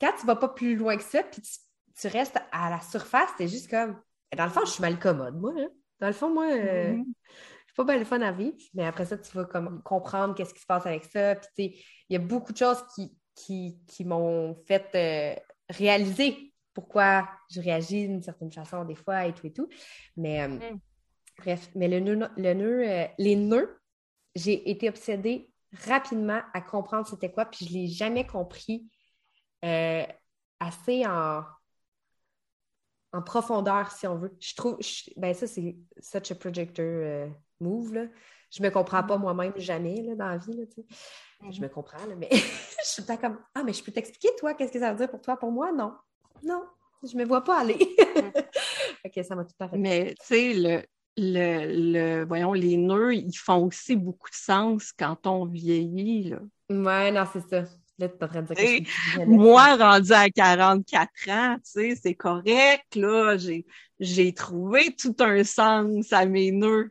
S1: Quand tu vas pas plus loin que ça, puis tu tu restes à la surface, t'es juste comme. Dans le fond, je suis mal commode, moi. Hein. Dans le fond, moi, euh, mm-hmm. je suis pas bien le fun à vivre. Mais après ça, tu vas comme comprendre qu'est-ce qui se passe avec ça. Puis, il y a beaucoup de choses qui, qui, m'ont fait euh, réaliser pourquoi je réagis d'une certaine façon des fois et tout et tout. Mais euh, mm. bref, mais le nœud, le nœud les nœuds, j'ai été obsédée rapidement à comprendre c'était quoi, puis je ne l'ai jamais compris assez en en profondeur, si on veut. Je trouve, ben ça, c'est such a projector euh, move. Là. Je me comprends pas mm-hmm. moi-même jamais là, dans la vie. Là, Je mm-hmm. me comprends, là, mais je suis pas comme Ah, mais je peux t'expliquer, toi, qu'est-ce que ça veut dire pour toi, pour moi? Non. Non, je me vois pas aller. OK, ça m'a tout à fait.
S2: Mais tu sais, le, le, voyons, les nœuds, ils font aussi beaucoup de sens quand on vieillit. Là.
S1: Ouais, non, c'est ça
S2: moi, rendu à 44 ans, tu sais, c'est correct, là. J'ai, j'ai trouvé tout un sens à mes nœuds.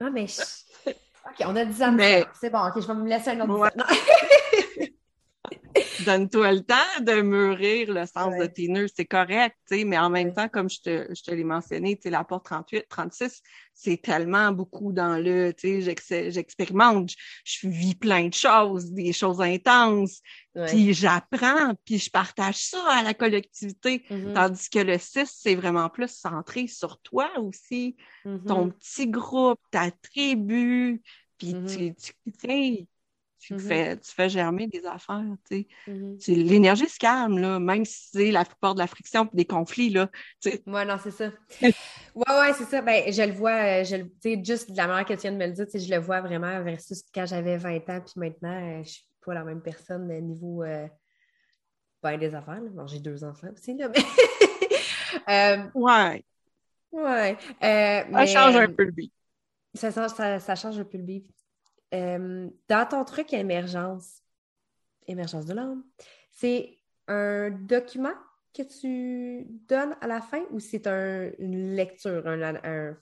S1: Ah, mais OK, on a 10 ans. Mais... C'est bon, OK, je vais me laisser un autre
S2: Donne-toi le temps de mûrir le sens de tes nœuds, c'est correct, tu sais, mais en même temps, comme je te, je te l'ai mentionné, tu sais, la porte 38, 36, c'est tellement beaucoup dans le, tu sais, j'expérimente, je, vis plein de choses, des choses intenses, puis j'apprends, puis je partage ça à la collectivité, mm-hmm. tandis que le 6, c'est vraiment plus centré sur toi aussi, ton mm-hmm. petit groupe, ta tribu, puis mm-hmm. tu, tu, tu, mm-hmm. fais, tu fais germer des affaires. Tu. Mm-hmm. L'énergie se calme, là, même si c'est la plupart de la friction et des conflits. Là,
S1: tu. Ouais, non, c'est ça. ouais, ouais, c'est ça. Ben, je le vois, euh, je, tu sais, juste de la manière que tu viens de me le dire, tu je le vois vraiment versus quand j'avais 20 ans, puis maintenant, euh, je suis pas la même personne au niveau euh, ben, des affaires. Bon, j'ai deux enfants aussi, là, mais.
S2: euh, ouais.
S1: Ouais.
S2: ça change un peu le beat.
S1: Ça, ça, ça change un peu le beat. Euh, dans ton truc émergence, émergence de l'âme, c'est un document que tu donnes à la fin ou c'est une lecture, un,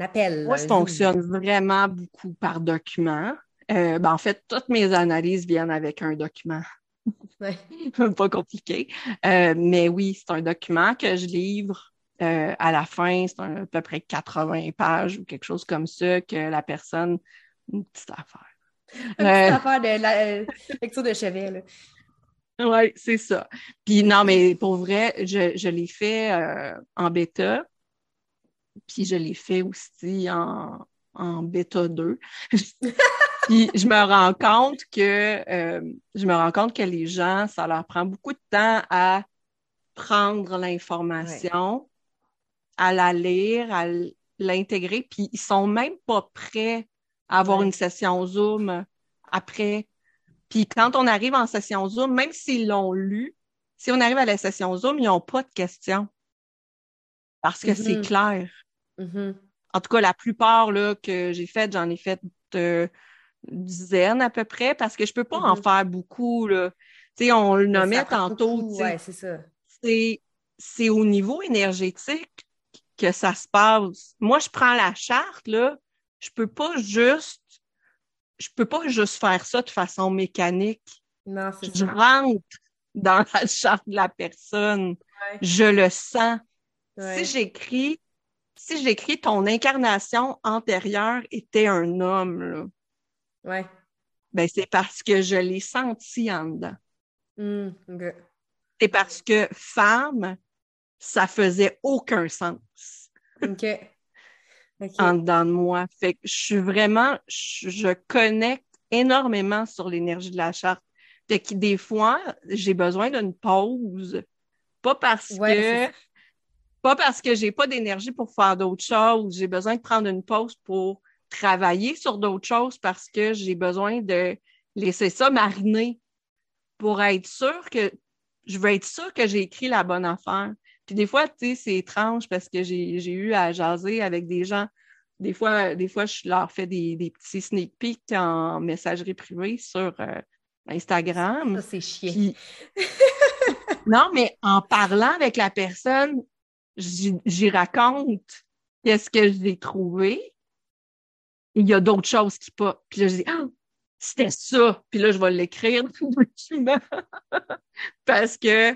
S1: appel?
S2: Moi, je fonctionne vraiment beaucoup par document. Euh, ben, en fait, toutes mes analyses viennent avec un document. Pas compliqué. Euh, mais oui, c'est un document que je livre euh, à la fin, c'est à peu près 80 pages ou quelque chose comme ça que la personne, une petite affaire.
S1: Une petite euh, affaire de la euh, lecture de chevet,
S2: Oui, c'est ça. Puis non, mais pour vrai, je, je l'ai fait en bêta, puis je l'ai fait aussi en, en bêta 2. puis je me rends compte que je me rends compte que les gens, ça leur prend beaucoup de temps à prendre l'information à la lire, à l'intégrer, puis ils sont même pas prêts à avoir une session Zoom après. Puis quand on arrive en session Zoom, même s'ils l'ont lu, si on arrive à la session Zoom, ils n'ont pas de questions. Parce que c'est mm-hmm. clair.
S1: Mm-hmm.
S2: En tout cas, la plupart là, que j'ai faites, j'en ai fait euh, une dizaine à peu près, parce que je peux pas en mm-hmm. faire beaucoup. Là. sais, on le nommait tantôt.
S1: Ouais, c'est ça.
S2: C'est au niveau énergétique que ça se passe. Moi, je prends la charte, là, je peux pas juste je peux pas juste faire ça de façon mécanique.
S1: Non, c'est
S2: Je
S1: ça.
S2: rentre dans la charte de la personne.
S1: Ouais.
S2: Je le sens.
S1: Ouais.
S2: Si j'écris, si j'écris ton incarnation antérieure était un homme, là,
S1: Ouais.
S2: ben c'est parce que je l'ai senti en dedans.
S1: Ok.
S2: C'est parce que femme, ça faisait aucun sens
S1: Ok.
S2: En dedans de moi. Fait que je suis vraiment, je, je connecte énormément sur l'énergie de la charte. Fait que des fois, j'ai besoin d'une pause. Pas parce
S1: Ouais,
S2: que, pas parce que j'ai pas d'énergie pour faire d'autres choses. J'ai besoin de prendre une pause pour travailler sur d'autres choses parce que j'ai besoin de laisser ça mariner pour être sûr que, je veux être sûre que j'ai écrit la bonne affaire. Puis des fois, tu sais, c'est étrange parce que j'ai, j'ai eu à jaser avec des gens. Des fois, des fois, je leur fais des, des petits sneak peeks en messagerie privée sur euh, Instagram.
S1: Ça, c'est chiant.
S2: Puis- non, mais en parlant avec la personne, j'y j'y raconte qu'est-ce que j'ai trouvé. Il y a d'autres choses qui pas. Puis là, je dis, ah, c'était ça. Puis là, je vais l'écrire dans le document. Parce que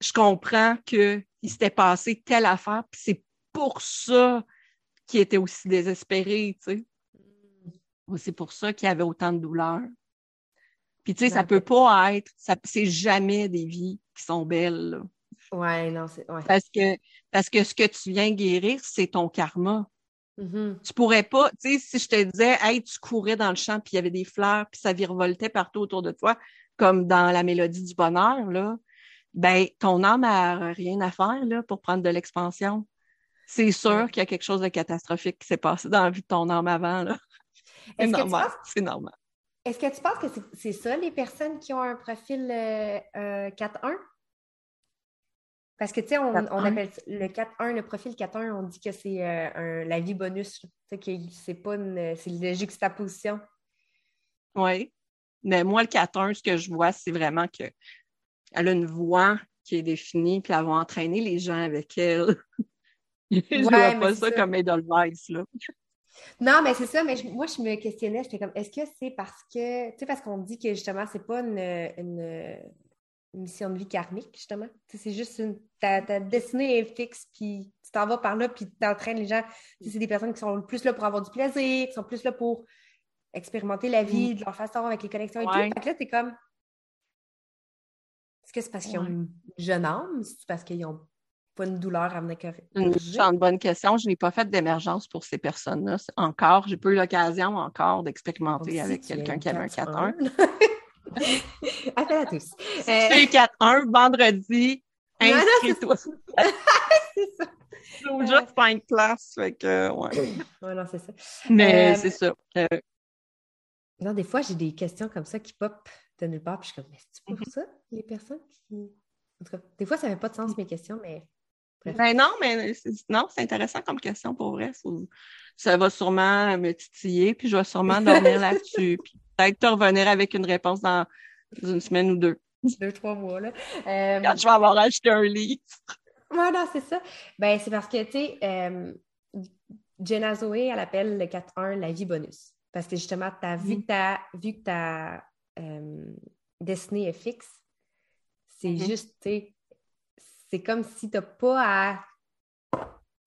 S2: je comprends que il s'était passé telle affaire. Puis c'est pour ça qu'il était aussi désespéré, tu sais. Ou C'est pour ça qu'il y avait autant de douleur. Puis tu sais, ça peut pas être, ça, c'est jamais des vies qui sont belles, là.
S1: Ouais, non, c'est. Ouais.
S2: Parce que, parce que ce que tu viens guérir, c'est ton karma.
S1: Mhm.
S2: Tu pourrais pas, tu sais, si je te disais, hey, tu courais dans le champ, puis il y avait des fleurs, puis ça virevoltait partout autour de toi, comme dans la mélodie du bonheur, là, ben, ton âme a rien à faire, là, pour prendre de l'expansion. C'est sûr
S1: Ouais.
S2: qu'il y a quelque chose de catastrophique qui s'est passé dans la vie de ton âme avant, là. C'est normal.
S1: penses-
S2: C'est normal.
S1: Est-ce que tu penses que c'est- ça, les personnes qui ont un profil euh, euh, 4-1? Parce que, tu sais, on,
S2: 4-1.
S1: on appelle le 4-1, le profil 4-1, on dit que c'est euh, un- la vie bonus. Que c'est pas une. C'est la juxtaposition.
S2: Oui. Mais moi, le 4-1, ce que je vois, c'est vraiment que elle a une voix qui est définie, puis elle va entraîner les gens avec elle. je
S1: Ouais,
S2: vois pas ça,
S1: ça.
S2: comme Edelweiss, là.
S1: Non, mais c'est ça, mais je- moi, je me questionnais, j'étais comme, est-ce que c'est parce que, tu sais, parce qu'on dit que justement, c'est pas une, mission de vie karmique, justement. Tu sais, c'est juste une, ta, ta destinée est fixe, puis tu t'en vas par là, puis tu entraînes les gens. Tu sais, c'est des personnes qui sont plus là pour avoir du plaisir, qui sont plus là pour expérimenter la vie de leur façon avec les connexions et
S2: Mm. Ouais.
S1: tout. Fait que là, t'es comme, est-ce que c'est parce qu'ils ont une jeune âme? C'est parce qu'ils ont pas une douleur à venir corriger?
S2: Une chante bonne question. Je n'ai pas fait d'émergence pour ces personnes-là. C'est Encore, j'ai pas eu l'occasion encore d'expérimenter avec quelqu'un qui avait un
S1: 4-1.
S2: 4-1.
S1: Appel à tous.
S2: Es 4-1, vendredi, inscris-toi.
S1: c'est ça.
S2: Ou juste cinq classes. Fait que, ouais.
S1: Ouais, non, c'est ça.
S2: Mais
S1: Euh,
S2: c'est ça. Euh,
S1: Non, des fois, j'ai des questions comme ça qui pop de nulle part, puis je suis comme, mais c'est pour
S2: Mhm.
S1: ça, les personnes qui. En tout cas, des fois, ça fait pas de sens, mes questions, mais. Bref.
S2: Ben non, mais non, c'est intéressant comme question pour vrai. Ça va sûrement me titiller, puis je vais sûrement dormir là-dessus. Puis peut-être te revenir avec une réponse dans une semaine ou deux.
S1: Deux, trois mois, là. Euh,
S2: Quand je vais avoir acheté un livre.
S1: Ouais, non, c'est ça. Ben, c'est parce que, tu sais, euh, Jenna Zoé, elle appelle le 4-1 la vie bonus. Parce que justement, t'as vu
S2: Mhm.
S1: que ta, vu que ta euh, destinée est fixe, c'est
S2: Mhm.
S1: juste, tu sais, c'est comme si t'as pas à.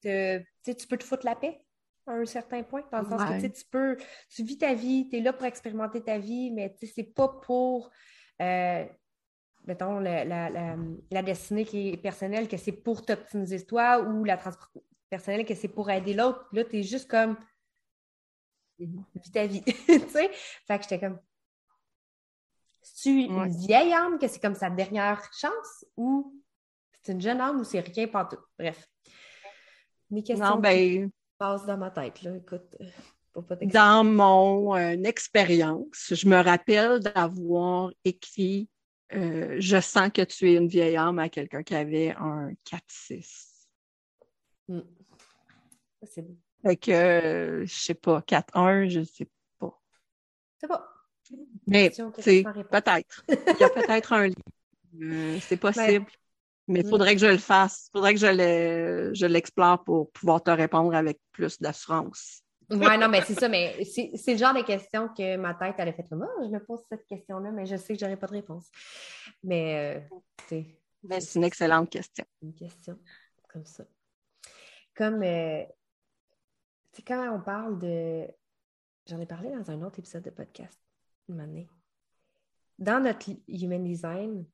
S1: te- Tu sais, tu peux te foutre la paix à un certain point, dans le sens que,
S2: Ouais.
S1: tu tu peux. Tu vis ta vie, tu es là pour expérimenter ta vie, mais, tu sais, c'est pas pour. euh, mettons, la, la, la, la destinée qui est personnelle, que c'est pour t'optimiser toi, ou la trans personnelle, que c'est pour aider l'autre. Là, tu es juste comme, vis ta vie. tu sais? Fait que j'étais comme, c'est-tu une
S2: Ouais.
S1: vieille âme que c'est comme sa dernière chance, ou c'est une jeune âme, ou c'est rien pantoute? Bref. Mes questions
S2: Non,
S1: qui
S2: ben,
S1: passent dans ma tête, là. Écoute, pour pas t'expliquer.
S2: dans mon euh, expérience, je me rappelle d'avoir écrit euh, Je sens que tu es une vieille âme à quelqu'un qui avait un 4-6.
S1: Hmm. C'est beau.
S2: Fait que, euh, je sais pas, 4-1, je sais pas.
S1: C'est pas.
S2: Mais,
S1: Question
S2: peut-être. Il y a peut-être un livre. Euh, c'est possible. Mais il
S1: Mm.
S2: faudrait que je le fasse. Il faudrait que je le- je l'explore pour pouvoir te répondre avec plus d'assurance.
S1: ouais, non, mais c'est ça, mais c'est le genre de questions que ma tête, elle a fait comme oh, je me pose cette question-là, mais je sais que j'aurais pas de réponse. Mais, euh,
S2: c'est une excellente question.
S1: Une question comme ça. Comme, euh, tu sais, quand on parle de. J'en ai parlé dans un autre épisode de podcast, une année. Dans notre human design,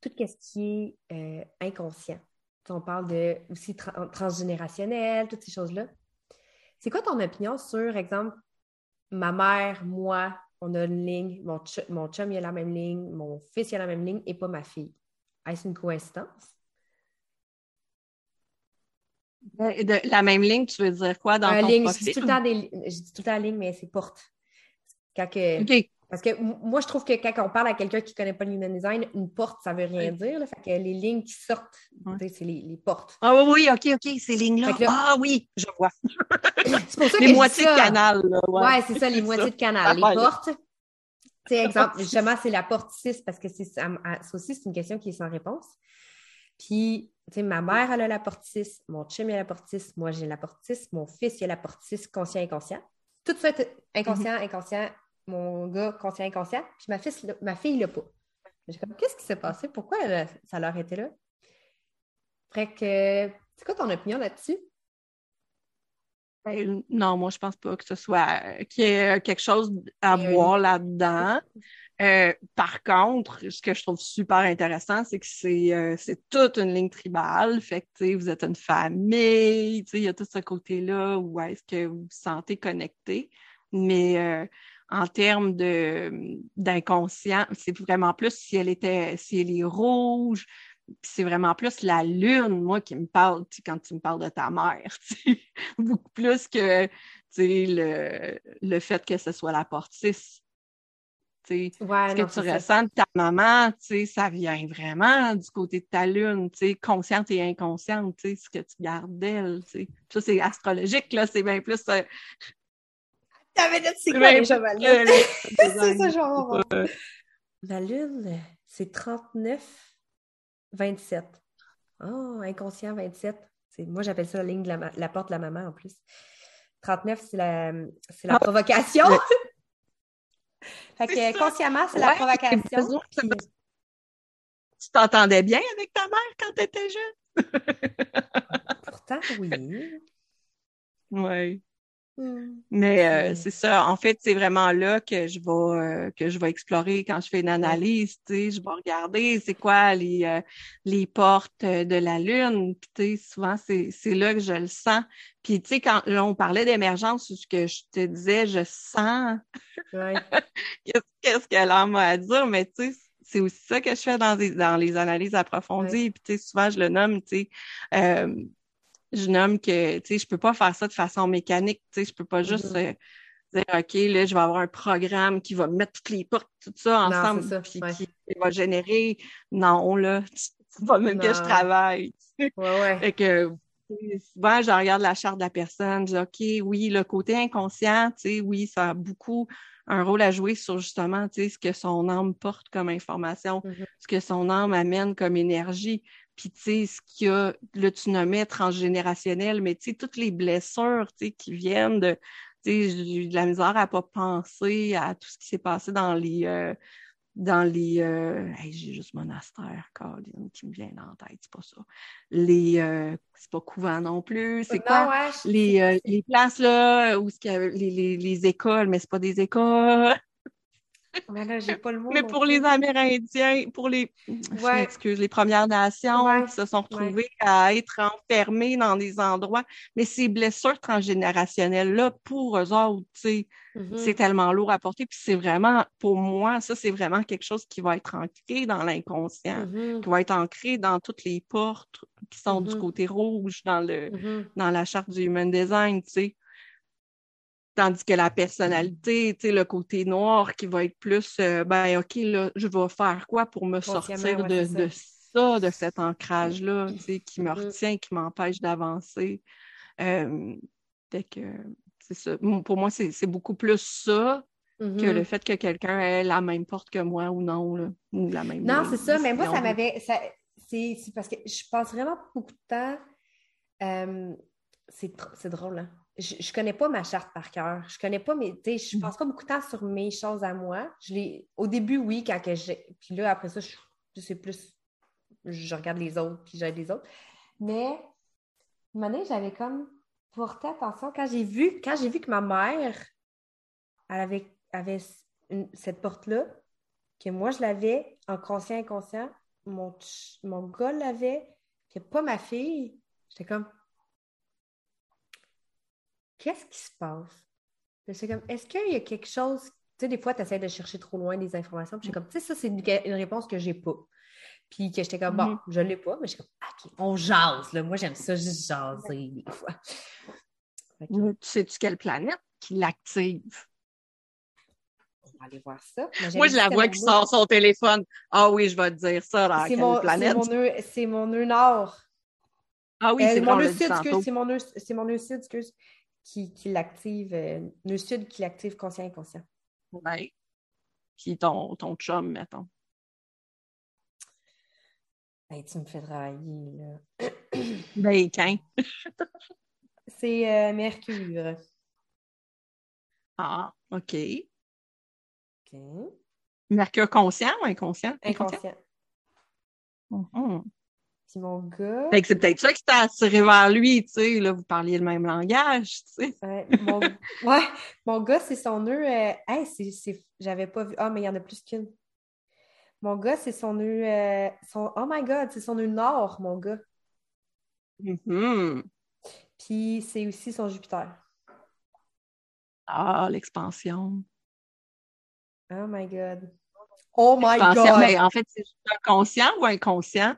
S1: tout ce qui est euh, inconscient, on parle de aussi transgénérationnel, toutes ces choses-là. C'est quoi ton opinion sur, exemple, ma mère, moi, on a une ligne, mon, mon chum, il a la même ligne, mon fils, il a la même ligne et pas ma fille? Est-ce une coïncidence?
S2: De, la même ligne, tu veux dire quoi dans
S1: ton
S2: ligne,
S1: profil? Je dis, tout le temps des, je dis tout le temps ligne, mais c'est porte. Quand que, parce que moi, je trouve que quand on parle à quelqu'un qui ne connaît pas le human design, une porte, ça ne veut rien dire. Fait que les lignes qui sortent, c'est les, portes.
S2: Ah oui, OK, OK, ces lignes-là. ah oui, je vois.
S1: c'est pour ça
S2: les moitiés de canal.
S1: Oui, ouais, c'est ça, les moitiés de canal. Les portes, tu exemple, justement, c'est la porte 6 parce que c'est ça aussi, c'est une question qui est sans réponse. Puis, tu sais, ma mère, elle a la porte 6, mon chum, il a la porte 6, moi, j'ai la porte 6, mon fils, il a la porte 6, conscient, inconscient. Tout ça, inconscient, mm-hmm. inconscient, mon gars conscient inconscient, puis ma, fille, ma fille l'a pas. J'ai comme, qu'est-ce qui s'est passé? Pourquoi ça leur était là? Fait que, c'est quoi ton opinion là-dessus?
S2: Ben, non, moi, je pense pas que ce soit qu'il y ait quelque chose à voir là-dedans. Euh, par contre, ce que je trouve super intéressant, c'est que c'est euh, toute une ligne tribale. Fait que vous êtes une famille, il y a tout ce côté-là où est-ce que vous vous sentez connecté. Mais euh, en termes de d'inconscient, c'est vraiment plus si elle était, si elle est rouge, c'est vraiment plus la lune, moi, qui me parle quand tu me parles de ta mère, beaucoup plus que le, le fait que ce soit la porte 6. ce que tu ressens de ta maman, ça vient vraiment du côté de ta lune, consciente et inconsciente, ce que tu gardes d'elle. Ça, c'est astrologique, là, c'est bien plus euh,
S1: c'est quoi les chevaliers? c'est ça, genre. La lune, c'est 39, 27. Oh, inconscient 27. Moi, j'appelle ça la ligne de la, porte de la maman en plus. 39, c'est la, c'est la ah. provocation. fait que consciemment, c'est la provocation.
S2: Tu t'entendais bien avec ta mère quand tu étais jeune?
S1: Pourtant, oui.
S2: Oui. Mmh. Mais euh, c'est ça. En fait, c'est vraiment là que je vais euh, que je vais explorer quand je fais une analyse. Tu sais, je vais regarder c'est quoi les euh, les portes de la lune. Puis tu sais, souvent c'est c'est là que je le sens. Puis tu sais, quand on parlait d'émergence, ce que je te disais, je sens. qu'est-ce qu'elle a à dire, mais tu sais c'est aussi ça que je fais dans, les, dans les analyses approfondies. Puis, tu sais, souvent, je le nomme, tu sais, je nomme que, tu sais, je peux pas faire ça de façon mécanique, tu sais, je peux pas juste mm-hmm. euh, dire, OK, là, je vais avoir un programme qui va mettre toutes les portes, tout ça ensemble, puis qui va générer, non, là, tu vas même que je travaille.
S1: Ouais, ouais.
S2: fait que, souvent, je regarde la charte de la personne, je dis, OK, oui, le côté inconscient, tu sais, oui, ça a beaucoup un rôle à jouer sur justement, tu sais, ce que son âme porte comme information, mm-hmm. ce que son âme amène comme énergie. Puis, tu sais, ce qu'il y a, là, tu nommais transgénérationnel, mais tu sais, toutes les blessures, tu sais, qui viennent de, tu sais, j'ai eu de la misère à pas penser à tout ce qui s'est passé dans les, euh, dans les, euh, j'ai juste monastère, Caroline, qui me vient la tête, c'est pas ça. Les, euh, c'est pas couvent non plus, c'est quoi? les, les places, là, où ce les, les, les écoles, mais c'est pas des écoles.
S1: Mais là, j'ai pas le mot.
S2: Mais pour les Amérindiens, pour les, ouais. les Premières Nations qui se sont retrouvées à être enfermés dans des endroits. Mais ces blessures transgénérationnelles-là, pour eux autres, c'est mm-hmm. tellement lourd à porter. Puis c'est vraiment, pour moi, ça, c'est vraiment quelque chose qui va être ancré dans l'inconscient, mm-hmm. qui va être ancré dans toutes les portes qui sont du mm-hmm. côté rouge dans le, dans la charte du Human Design, tu sais. Tandis que la personnalité, tu sais, le côté noir qui va être plus, euh, ben, OK, là, je vais faire quoi pour me sortir de, de, ça, de cet ancrage-là, tu sais, qui me mm-hmm. retient, qui m'empêche d'avancer. Euh, que, c'est ça. Pour moi, c'est beaucoup plus ça que le mm-hmm. fait que quelqu'un ait la même porte que moi ou non, là, ou la même.
S1: Non, c'est ça, mais moi, ça m'avait. C'est parce que je passe vraiment beaucoup de temps. Euh, c'est drôle, hein? Je, je connais pas ma charte par cœur. Je connais pas mes. Je passe pas beaucoup de temps sur mes choses à moi. Je. Au début, oui, quand que j'ai. Puis là, après ça, je, sais plus. Je regarde les autres, puis j'aide les autres. Mais, une année, j'avais comme porté attention quand j'ai vu, quand j'ai vu que ma mère, elle avait, avait une- cette porte-là, que moi je l'avais en conscient inconscient, mon, mon gars l'avait, que pas ma fille, j'étais comme qu'est-ce qui se passe? Puis comme, est-ce qu'il y a quelque chose, tu sais, des fois, tu essaies de chercher trop loin des informations, puis j'étais comme, tu sais, ça, c'est une, une réponse que j'ai pas. Puis que j'étais comme, bon,
S2: Mhm.
S1: je l'ai pas, mais j'étais comme, OK, on jase, là. Moi, j'aime ça, juste jaser des fois.
S2: Tu sais-tu quelle planète qui l'active?
S1: on va aller voir ça.
S2: Moi, je la vois qui sort son téléphone. Ah oui, je vais te dire ça, dans
S1: C'est
S2: quelle
S1: mon,
S2: planète?
S1: c'est mon nœud nord.
S2: Ah oui,
S1: Euh,
S2: c'est
S1: mon nœud sud, excuse, c'est mon nœud sud, excuse, qui, qui l'active, euh, nœud sud qui l'active conscient inconscient.
S2: Ouais. Puis ton, ton chum, mettons.
S1: Hey, tu me fais travailler, là.
S2: Ben, quand?
S1: C'est euh, Mercure.
S2: Ah, OK.
S1: OK.
S2: Mercure conscient ou inconscient?
S1: Inconscient.
S2: Mhm.
S1: Puis mon gars.
S2: Fait que c'est peut-être ça qui t'a attiré vers lui, tu sais, là, vous parliez le même langage, tu sais.
S1: Ouais, mon, ouais, mon gars, c'est son nœud. euh, hey, c'est, c'est- j'avais pas vu. Ah, mais il y en a plus qu'une. Mon gars, c'est son nœud. euh, son, oh my God, c'est son nœud nord, mon gars.
S2: Mhm.
S1: Puis c'est aussi son Jupiter.
S2: Ah, l'expansion.
S1: Oh my God. Oh my God.
S2: mais en fait, c'est juste inconscient ou inconscient?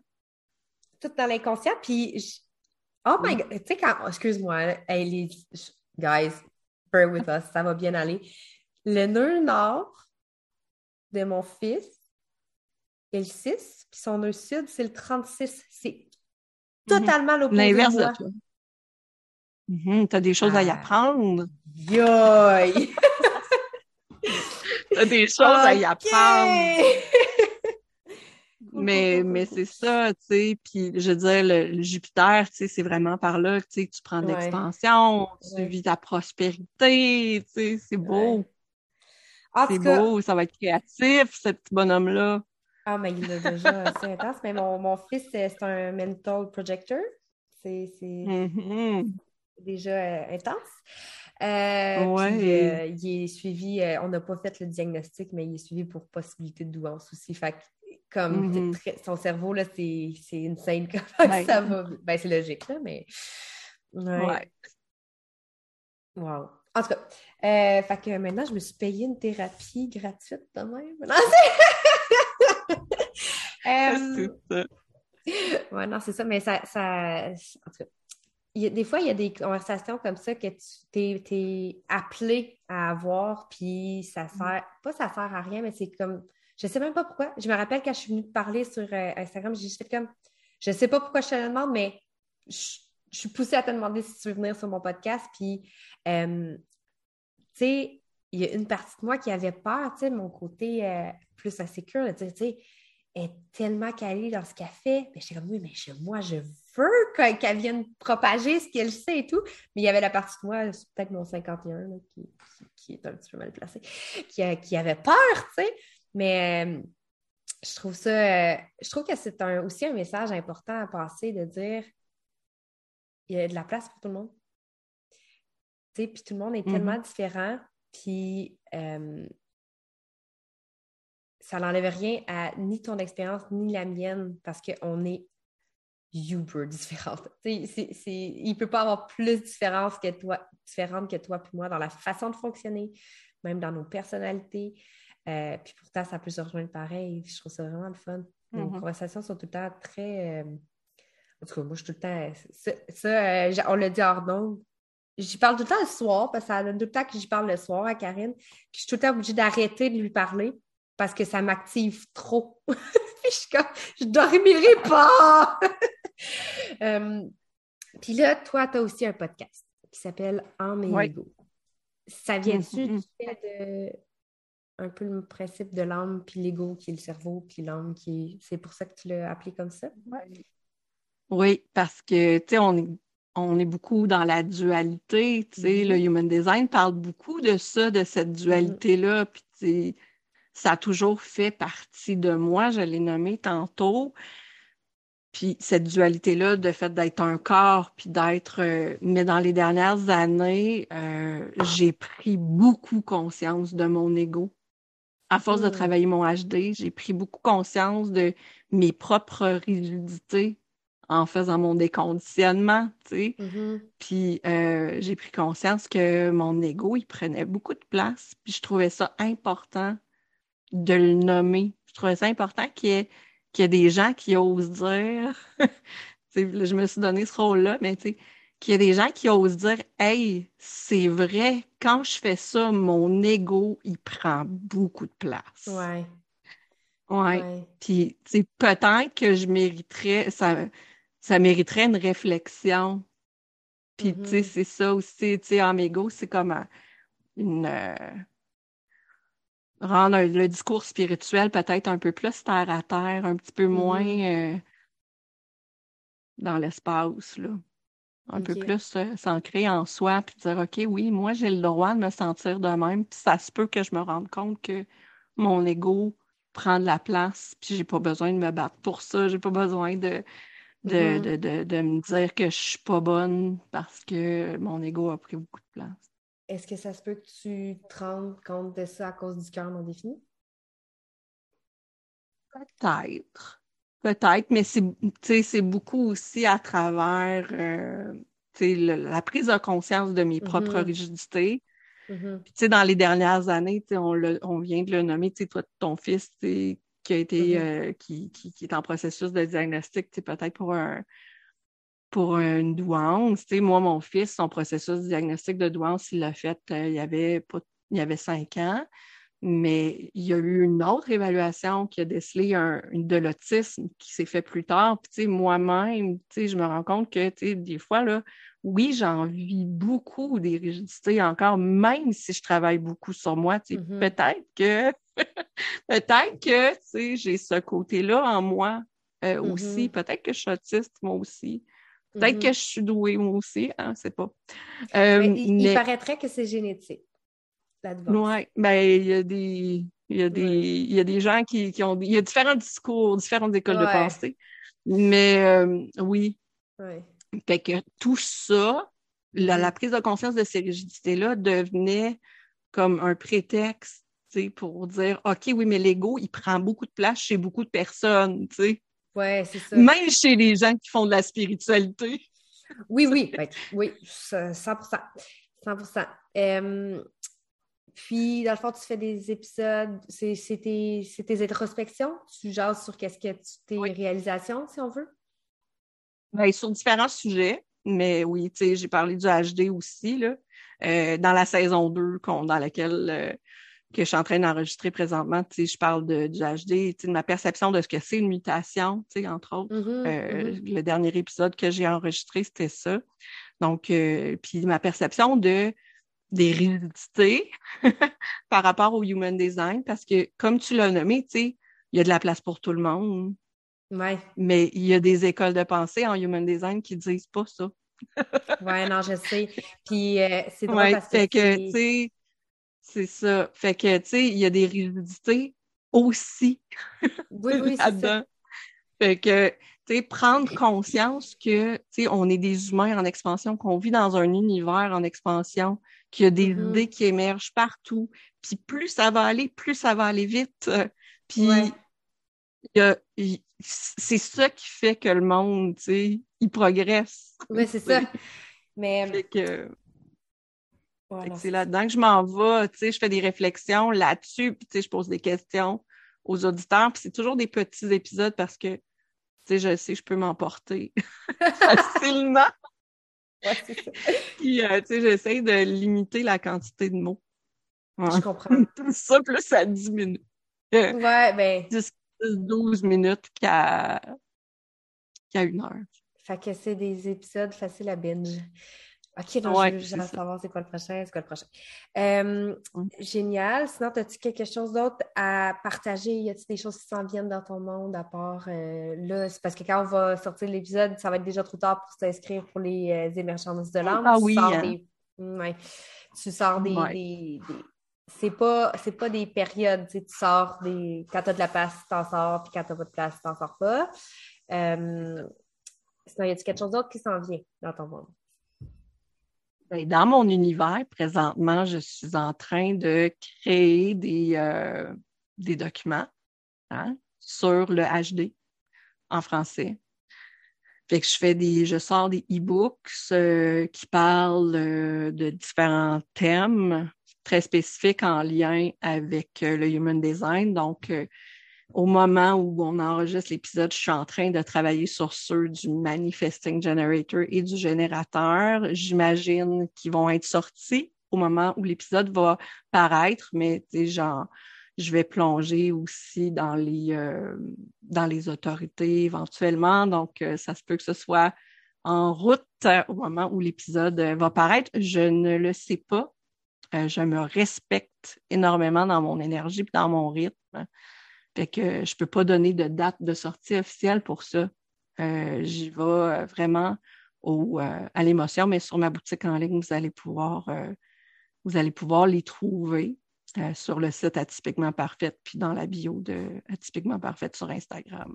S1: Tout dans l'inconscient. Puis, je- oh my God. Tu sais, quand. Excuse-moi. Hey, les... Guys, bear with us. Ça va bien aller. Le nœud nord de mon fils est le 6, puis son nœud sud, c'est le 36. C'est totalement l'opposé
S2: L'inverse
S1: de
S2: toi. Mhm, T'as des choses à y
S1: Ah.
S2: apprendre.
S1: Yoï!
S2: T'as des choses à y apprendre. Mais, mais c'est ça, tu sais. Puis, je veux dire, le, le Jupiter, tu sais, c'est vraiment par là que tu prends de
S1: Ouais.
S2: l'expansion, tu vis ta prospérité, tu sais, c'est beau.
S1: Ouais.
S2: C'est
S1: cas,
S2: beau, ça va être créatif, ce petit bonhomme-là.
S1: Ah, mais il est déjà assez intense. Mais mon, mon fils, c'est un mental projector. C'est
S2: Mhm.
S1: déjà euh, intense. Euh,
S2: Ouais.
S1: puis, euh, il est suivi, euh, on n'a pas fait le diagnostic, mais il est suivi pour possibilité de douance aussi. Fait comme
S2: Mhm.
S1: très- son cerveau, là, c'est insane comment
S2: Ouais.
S1: ça va. Ben, c'est logique, là, mais. Ouais.
S2: Ouais.
S1: Wow. En tout cas, euh, fait que maintenant, je me suis payé une thérapie gratuite de même. Non, c'est- Euh,
S2: C'est ça.
S1: Ouais, non, c'est ça, mais ça, ça en tout cas, il y a- des fois, il y a des conversations comme ça que tu es, appelé à avoir, puis ça sert, pas ça sert à rien, mais c'est comme, je sais même pas pourquoi. Je me rappelle quand je suis venue te parler sur euh, Instagram, j'ai fait comme, je sais pas pourquoi je te le demande, mais je, suis poussée à te demander si tu veux venir sur mon podcast, puis, euh, tu sais, il y a une partie de moi qui avait peur, tu sais, mon côté euh, plus insécure, tu sais, tu sais, est tellement calée dans ce qu'elle fait. Mais j'étais comme, oui, mais moi, je veux que- qu'elle vienne propager ce qu'elle sait et tout. Mais il y avait la partie de moi, peut-être mon 51, là, qui, qui- est un petit peu mal placé, qui, qui avait peur, tu sais. Mais euh, je trouve ça, euh, je trouve que c'est un, aussi un message important à passer de dire, il y a de la place pour tout le monde. Tu sais, puis tout le monde est tellement différent. Puis, euh, ça n'enlève rien à ni ton expérience ni la mienne parce qu'on est uber c'est- il ne peut pas avoir plus de différence que toi, différente que toi puis moi dans la façon de fonctionner, même dans nos personnalités. Euh, puis pourtant, ça peut se rejoindre pareil. Je trouve ça vraiment le fun. Nos
S2: Mhm.
S1: conversations sont tout le temps très. euh, En tout cas, moi, je suis tout le temps. Ça, ça, euh, on l'a dit hors d'onde. J'y parle tout le temps le soir, parce que ça donne tout le temps que j'y parle le soir à Karine. Puis je suis tout le temps obligée d'arrêter de lui parler parce que ça m'active trop. Puis je je dormirai pas! Puis là, toi, tu as aussi un podcast qui s'appelle En mes. Ça vient-tu du fait de un peu le principe de l'âme, puis l'ego qui est le cerveau, puis l'âme qui est. C'est pour ça que tu l'as appelé comme ça?
S2: Oui, parce que, tu sais, on est on est beaucoup dans la dualité, tu sais, le mm-hmm. human design parle beaucoup de ça, de cette mm-hmm. dualité-là, puis ça a toujours fait partie de moi, je l'ai nommé tantôt. Puis cette dualité-là, de fait d'être un corps, puis d'être... Euh, mais dans les dernières années, euh, j'ai pris beaucoup conscience de mon ego. À force de mm. travailler mon HD, j'ai pris beaucoup conscience de mes propres rigidités en faisant mon déconditionnement, tu sais. Mm-hmm. Puis euh, j'ai pris conscience que mon ego, il prenait beaucoup de place. Puis je trouvais ça important de le nommer. Je trouvais ça important qu'il y ait qu'il y a des gens qui osent dire, je me suis donné ce rôle-là, mais qu'il y a des gens qui osent dire Hey, c'est vrai, quand je fais ça, mon ego, il prend beaucoup de place.
S1: Ouais.
S2: Ouais. Puis, peut-être que je mériterais, ça, ça mériterait une réflexion. Puis, tu sais, mm-hmm. c'est ça aussi, tu sais, en ego, c'est comme une. Euh, rendre le discours spirituel peut-être un peu plus terre à terre, un petit peu moins mm-hmm. euh, dans l'espace, là. Un peu plus euh, s'ancrer en soi, puis dire, OK, oui, moi, j'ai le droit de me sentir de même, puis ça se peut que je me rende compte que mon ego prend de la place, puis j'ai pas besoin de me battre pour ça, j'ai pas besoin de, de, mm-hmm. de, de, de, me dire que je suis pas bonne parce que mon ego a pris beaucoup de place.
S1: Est-ce que ça se peut que tu te rendes compte de ça à cause du cœur non défini?
S2: Peut-être. Peut-être, mais c'est beaucoup aussi à travers euh, la prise de conscience de mes propres mm-hmm. rigidités. Mm-hmm. dans les dernières années, on, on vient de le nommer, toi, ton fils qui a été mm-hmm. euh, qui, qui, qui, est en processus de diagnostic, peut-être pour un, pour une douance. Moi, mon fils, son processus de diagnostic de douance, il l'a fait, euh, il, y avait pas, il y avait cinq ans, mais il y a eu une autre évaluation qui a décelé un, de l'autisme qui s'est fait plus tard. Puis, moi-même, je me rends compte que, des fois, là, oui, j'en vis beaucoup des rigidités encore, même si je travaille beaucoup sur moi. Mm-hmm. Peut-être que, peut-être que, j'ai ce côté-là en moi euh, aussi. Mm-hmm. Peut-être que je suis autiste, moi aussi. Peut-être que mm-hmm. je suis douée moi aussi, hein, c'est pas.
S1: Euh, il, paraîtrait que c'est génétique.
S2: Oui, ben il y a des. Il y, a des, il y a des gens qui, qui, ont. Il y a différents discours, différentes écoles de pensée. Mais euh, oui.
S1: Ouais.
S2: Fait que tout ça, la, la, mm-hmm. prise de conscience de ces rigidités-là devenait comme un prétexte pour dire OK, oui, mais l'ego, il prend beaucoup de place chez beaucoup de personnes. sais.
S1: Ouais, c'est ça.
S2: Même chez les gens qui font de la spiritualité.
S1: Oui, oui, ben, oui, 100%. 100%. Puis, dans le fond, tu fais des épisodes, c'est tes, tes, introspections? Tu jases sur qu'est-ce que tes réalisations, si on veut?
S2: Ben, sur différents sujets, mais oui, tu sais, j'ai parlé du HD aussi, là, euh, dans la saison 2, dans laquelle euh, que je suis en train d'enregistrer présentement, tu sais, je parle de, du HD, tu sais, de ma perception de ce que c'est une mutation, tu sais, entre autres.
S1: Mm-hmm,
S2: euh,
S1: mm-hmm.
S2: Le dernier épisode que j'ai enregistré, c'était ça. Donc, puis ma perception de des rigidités par rapport au human design, parce que comme tu l'as nommé, tu sais, il y a de la place pour tout le monde.
S1: Ouais.
S2: Mais il y a des écoles de pensée en human design qui disent pas ça.
S1: ouais, non, je sais. Puis euh, c'est drôle parce
S2: que, que tu sais, c'est ça. Fait que, tu sais, il y a des rigidités aussi.
S1: Oui, oui, c'est ça.
S2: Fait que, tu sais, prendre conscience que, tu sais, on est des humains en expansion, qu'on vit dans un univers en expansion, qu'il y a des mm-hmm. idées qui émergent partout. Puis plus ça va aller, plus ça va aller vite. Puis c'est ça qui fait que le monde, tu sais, il progresse.
S1: Oui, c'est ça. Mais...
S2: Fait que c'est là-dedans que je m'en vais, tu sais, je fais des réflexions là-dessus, puis tu sais, je pose des questions aux auditeurs, puis c'est toujours des petits épisodes parce que, tu sais, je sais, je peux m'emporter facilement.
S1: Ouais, c'est ça.
S2: puis, euh, tu sais, j'essaie de limiter la quantité de mots.
S1: Je comprends.
S2: Tout ça, plus à 10 minutes.
S1: ouais, ben...
S2: 10, 12 minutes qu'à qu'à une heure.
S1: Fait que c'est des épisodes faciles à binge. OK, donc
S2: Ouais,
S1: je veux savoir c'est quoi le prochain, c'est quoi le prochain. Euh, génial. Sinon, as-tu quelque chose d'autre à partager? Y a-t-il des choses qui s'en viennent dans ton monde à part euh, là? C'est parce que quand on va sortir l'épisode, ça va être déjà trop tard pour s'inscrire pour les euh, émergences de l'âme.
S2: Ah
S1: Tu
S2: oui,
S1: sors
S2: hein.
S1: des- Ouais. Tu sors des.
S2: Ouais.
S1: des- des- C'est pas, c'est pas des périodes, tu sors des. Quand tu as de la place, tu t'en sors, puis quand tu pas de place, tu t'en sors pas. Sinon, y a-t-il quelque chose d'autre qui s'en vient dans ton monde?
S2: Ben, Dans mon univers, présentement, je suis en train de créer des, euh, des documents hein, sur le HD en français. Fait que je fais des, je sors des e-books euh, qui parlent euh, de différents thèmes très spécifiques en lien avec le human design. Donc, au moment où on enregistre l'épisode, je suis en train de travailler sur ceux du Manifesting Generator et du générateur. J'imagine qu'ils vont être sortis au moment où l'épisode va paraître, mais genre, je vais plonger aussi dans les, euh, autorités éventuellement. Donc, euh, ça se peut que ce soit en route au moment où l'épisode euh, va paraître. Je ne le sais pas. Je me respecte énormément dans mon énergie et dans mon rythme. Fait que je peux pas donner de date de sortie officielle pour ça. Euh, J'y vais euh, vraiment au, euh, à l'émotion, mais sur ma boutique en ligne, vous allez pouvoir, euh, vous allez pouvoir les trouver sur le site Atypiquement Parfaite, puis dans la bio de Atypiquement Parfaite sur Instagram.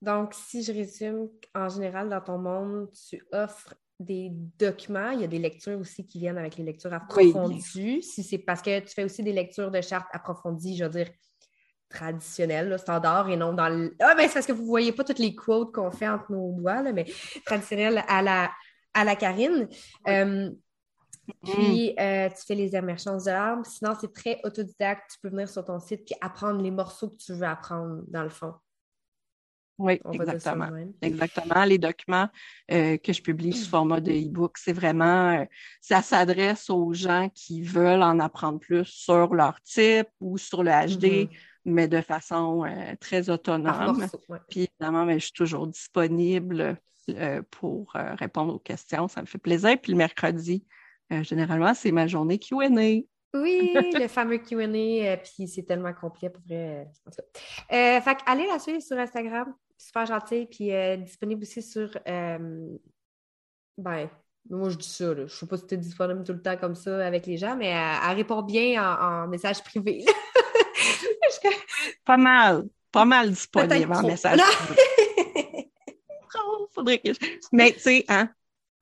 S1: Donc, si je résume, en général, dans ton monde, tu offres des documents. Il y a des lectures aussi qui viennent avec les lectures
S2: Oui.
S1: approfondies. Si c'est parce que tu fais aussi des lectures de chartes approfondies, je veux dire, traditionnelles, là, standard, et non dans le. Ah, ben, c'est parce que vous ne voyez pas toutes les quotes qu'on fait entre nos doigts, là, mais traditionnelles à la, à la Karine. Euh, puis, euh, tu fais les émergences de l'âme. Sinon, c'est très autodidacte. Tu peux venir sur ton site puis apprendre les morceaux que tu veux apprendre, dans le fond.
S2: Oui,
S1: On
S2: exactement. Exactement. Les documents euh, que je publie sous format de e-book, c'est vraiment, euh, ça s'adresse aux gens qui veulent en apprendre plus sur leur type ou sur le HD,
S1: Mhm.
S2: Mais de façon euh, très autonome.
S1: ouais.
S2: Puis évidemment, ben, je suis toujours disponible euh, pour euh, répondre aux questions. Ça me fait plaisir. Puis le mercredi, généralement, c'est ma journée Q&A.
S1: Oui, le fameux Q&A, euh, puis c'est tellement complet pour vrai. euh, en tout cas. Euh, fait allez la suivre sur Instagram, super gentil, puis disponible aussi sur... ben, moi je dis ça, là. je sais pas si tu es disponible tout le temps comme ça avec les gens, mais elle, elle répond bien en, en message privé.
S2: Pas mal, pas mal disponible en
S1: trop.
S2: message. Oh, faudrait que je- Mais tu sais, hein,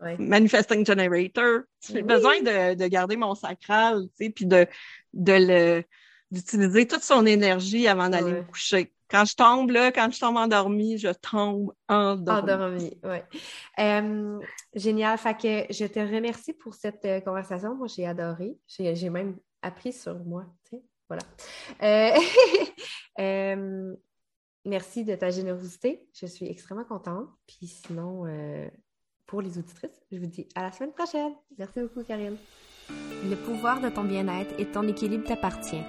S1: Ouais.
S2: Manifesting Generator. J'ai
S1: Oui.
S2: besoin de, de garder mon sacral, tu sais, puis de, de le, d'utiliser toute son énergie avant d'aller
S1: Ouais.
S2: me coucher. Quand je tombe, là, quand je tombe endormie, je tombe endormie.
S1: Endormi, oui. Euh, génial. Fait que je te remercie pour cette euh, conversation. Moi, j'ai adoré. J'ai j'ai même appris sur moi. tu sais. Voilà. Euh, euh, merci de ta générosité. Je suis extrêmement contente. Puis sinon, euh, pour les auditrices, je vous dis à la semaine prochaine. Merci beaucoup, Karine.
S3: Le pouvoir de ton bien-être et ton équilibre t'appartient.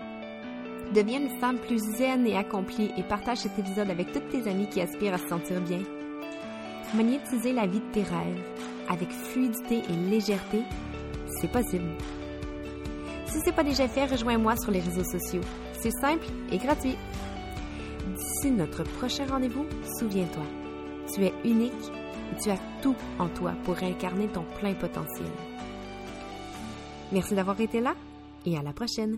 S3: Deviens une femme plus zen et accomplie et partage cet épisode avec toutes tes amies qui aspirent à se sentir bien. Magnétiser la vie de tes rêves avec fluidité et légèreté, c'est possible. Si ce n'est pas déjà fait, rejoins-moi sur les réseaux sociaux. C'est simple et gratuit. D'ici notre prochain rendez-vous, souviens-toi, tu es unique et tu as tout en toi pour incarner ton plein potentiel. Merci d'avoir été là et à la prochaine.